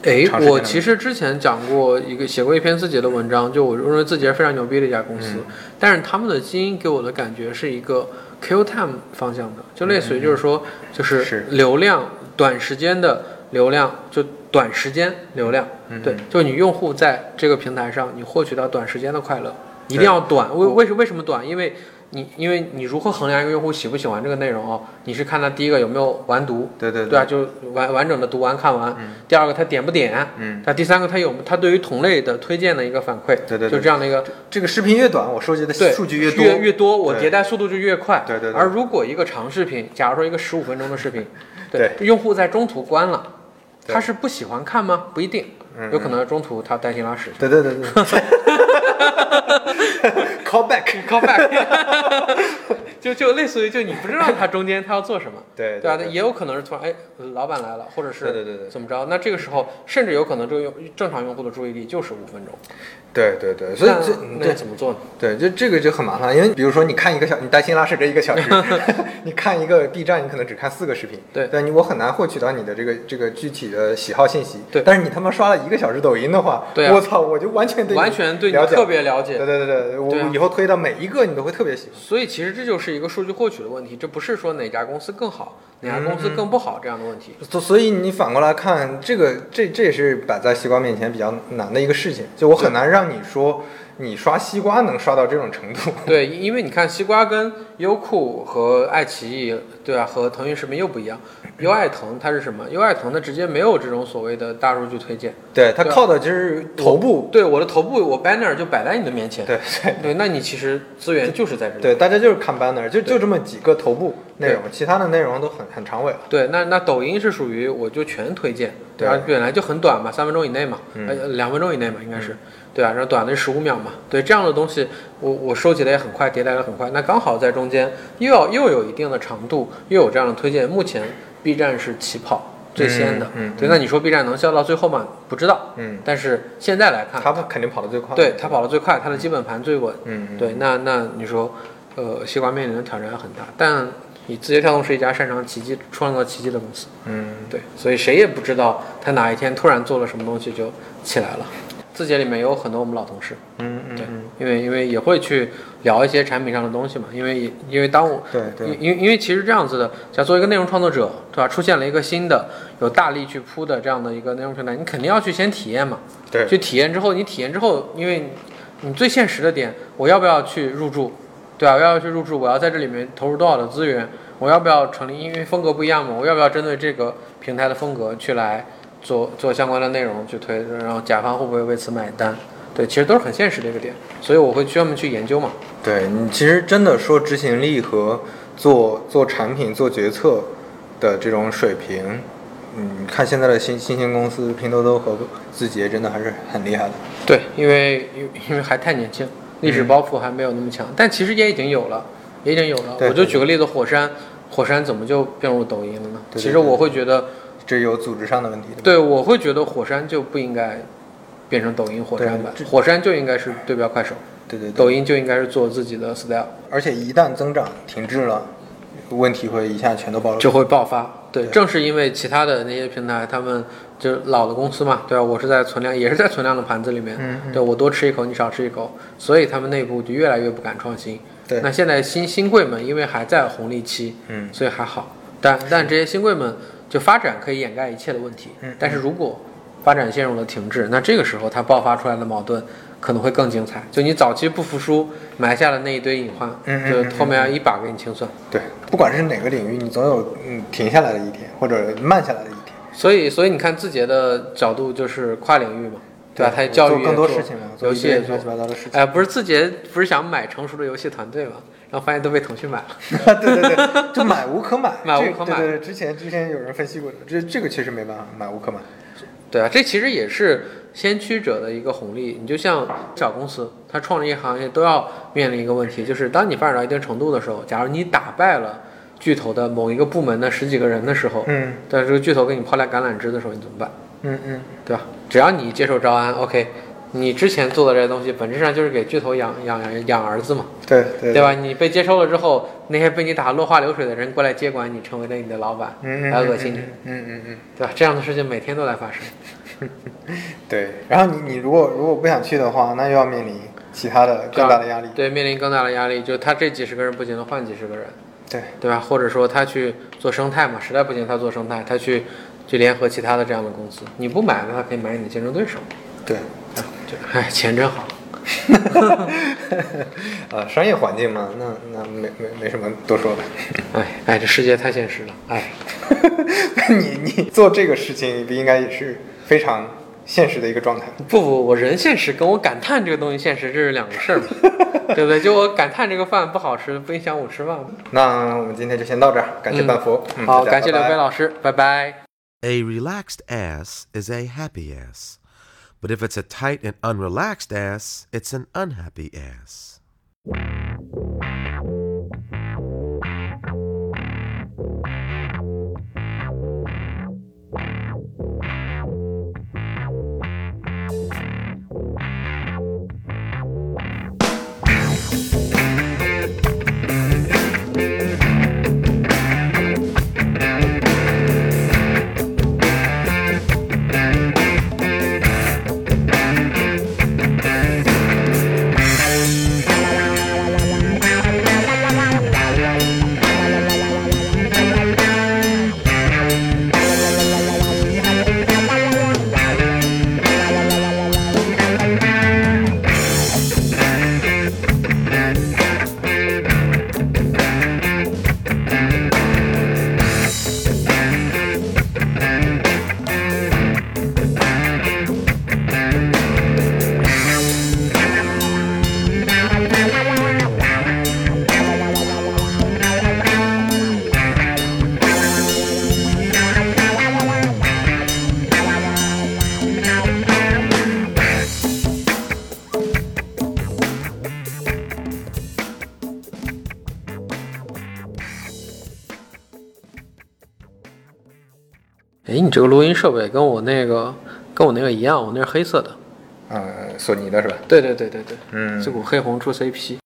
诶，长时间的我其实之前讲过一个写过一篇字节的文章，就我认为字节是非常牛逼的一家公司，但是他们的基因给我的感觉是一个 Q time 方向的，就类似于就是说，就是是流量短时间的流量，就短时间流量，对，就是你用户在这个平台上你获取到短时间的快乐，一定要短。为为什为什么短？因为你因为你如何衡量一个用户喜不喜欢这个内容哦？你是看他第一个有没有完读，对对对啊，就完完整的读完看完。第二个他点不点？嗯，那第三个他有他对于同类的推荐的一个反馈，对对对就这样的一个这个视频越短，我收集的对数据越多。越越多，我迭代速度就越快。对对对而如果一个长视频，假如说一个十五分钟的视频，对用户在中途关了，对他是不喜欢看吗？不一定，嗯有可能中途他担心拉屎。对对对对。Call back。call back，就就类似于就你不知道他中间他要做什么，对对吧？也有可能是突然哎，老板来了，或者是对对对对怎么着？那这个时候甚至有可能这个用正常用户的注意力就是五分钟，对对对，所以那这那怎么做呢？对，就这个就很麻烦，因为比如说你看一个小，你担心拉屎这一个小时，你看一个 B 站，你可能只看四个视频，对对你我很难获取到你的这个这个具体的喜好信息，对但是你他妈刷了一个小时抖音的话，对啊我操，我就完全对完全对你特别了解对。对对对，我以后推的每一个你都会特别喜欢。所以其实这就是一个数据获取的问题，这不是说哪家公司更好，哪家嗯公司更不好这样的问题。所所以你反过来看，这个这这也是摆在西瓜面前比较难的一个事情，就我很难让你说你刷西瓜能刷到这种程度。对，因因为你看西瓜跟优酷和爱奇艺，对啊，和腾讯视频又不一样。优爱腾它是什么？优爱腾它直接没有这种所谓的大数据推荐，对，它靠的就是头部，对我的头部，我 banner 就摆在你的面前。对对对，那你其实资源就是在这里。对，大家就是看 banner，就就这么几个头部内容，其他的内容都很很长尾了。对，那那抖音是属于我就全推荐，对啊，本来就很短嘛，三分钟以内嘛，嗯呃，两分钟以内嘛，应该是，对啊，然后短的十五秒嘛，对，这样的东西我我收集的也很快，迭代的很快，那刚好在中间又要又有一定的长度，又有这样的推荐，目前 B 站是起跑最先的，嗯嗯对，那你说 B 站能笑到最后吗？不知道，嗯，但是现在来看，他肯定跑得最快。对它跑得最快，它的基本盘最稳，嗯，嗯，对，那那你说，呃，西瓜面临的挑战很大，但你字节跳动是一家擅长奇迹、创造奇迹的公司，嗯，对，所以谁也不知道他哪一天突然做了什么东西就起来了。字节里面有很多我们老同事，嗯嗯对，因为因为也会去聊一些产品上的东西嘛，因为因为当我对对，因因为其实这样子的，假如作为一个内容创作者，对吧？出现了一个新的有大力去铺的这样的一个内容平台，你肯定要去先体验嘛。对去体验之后，你体验之后，因为你最现实的点，我要不要去入驻？对啊，我要不要去入驻？我要在这里面投入多少的资源？我要不要成立？因为风格不一样嘛，我要不要针对这个平台的风格去来做做相关的内容去推？然后甲方会不会为此买单？对，其实都是很现实的一个点，所以我会专门去研究嘛。对你其实真的说执行力和做做产品、做决策的这种水平，嗯，看现在的新新兴公司拼多多和字节真的还是很厉害的。对，因为因为因为还太年轻，历史包袱还没有那么强，但其实也已经有了，也已经有了。对我就举个例子，火山，火山怎么就并入抖音了呢？其实我会觉得，这有组织上的问题，对？对我会觉得火山就不应该变成抖音火山版，火山就应该是对标快手，对对对。抖音就应该是做自己的 style，而且一旦增长停滞了，问题会一下全都暴露。就会爆发。对，正是因为其他的那些平台，他们就老的公司嘛，对吧？我是在存量，也是在存量的盘子里面，嗯对我多吃一口，你少吃一口，所以他们内部就越来越不敢创新。对那现在新新贵们因为还在红利期，嗯所以还好，但但这些新贵们就发展可以掩盖一切的问题，嗯但是如果发展陷入了停滞，那这个时候它爆发出来的矛盾可能会更精彩。就你早期不服输，埋下了那一堆隐患，就后面要一把给你清算。对，不管是哪个领域，你总有嗯停下来的一天，或者慢下来的一天。所以，所以你看字节的角度就是跨领域嘛，对吧？他教育做更多也做事情游戏乱七。八糟的事情。哎，不是字节不是想买成熟的游戏团队嘛，然后发现都被腾讯买了。对对对，就买无可买，买无可买对对对，之前之前有人分析过的，这这个确实没办法，买无可买。对啊，这其实也是先驱者的一个红利。你就像小公司，它创立行业都要面临一个问题，就是当你发展到一定程度的时候，假如你打败了巨头的某一个部门的十几个人的时候，嗯但是这个巨头给你抛来橄榄枝的时候，你怎么办？嗯嗯，对吧？只要你接受招安，OK，你之前做的这些东西，本质上就是给巨头养养养养儿子嘛，对对对？吧？你被接收了之后，那些被你打落花流水的人过来接管你，成为了你的老板，来恶心你，嗯嗯嗯，对吧？这样的事情每天都在发生。对。然后你你如果如果不想去的话，那又要面临其他的更大的压力。对，面临更大的压力，就他这几十个人不仅能换几十个人，对对吧？或者说他去做生态嘛，实在不行他做生态，他去去联合其他的这样的公司，你不买，那他可以买你的竞争对手。对，就哎，钱真好。呃，商业环境嘛，那那没没没什么多说的。哎哎，这世界太现实了。哎，你你做这个事情，不应该也是非常现实的一个状态？不不，我人现实，跟我感叹这个东西现实，这是两个事儿嘛，对不对？就我感叹这个饭不好吃，不影响我吃饭。那我们今天就先到这儿，感谢半佛。嗯好，感谢刘飞老师，拜拜。A relaxed ass is a happy ass. But if it's a tight and unrelaxed ass, it's an unhappy ass. "你这个录音设备跟我那个跟我那个一样，我那是黑色的。嗯，索尼的是吧？对对对对对，嗯这股黑红出 CP。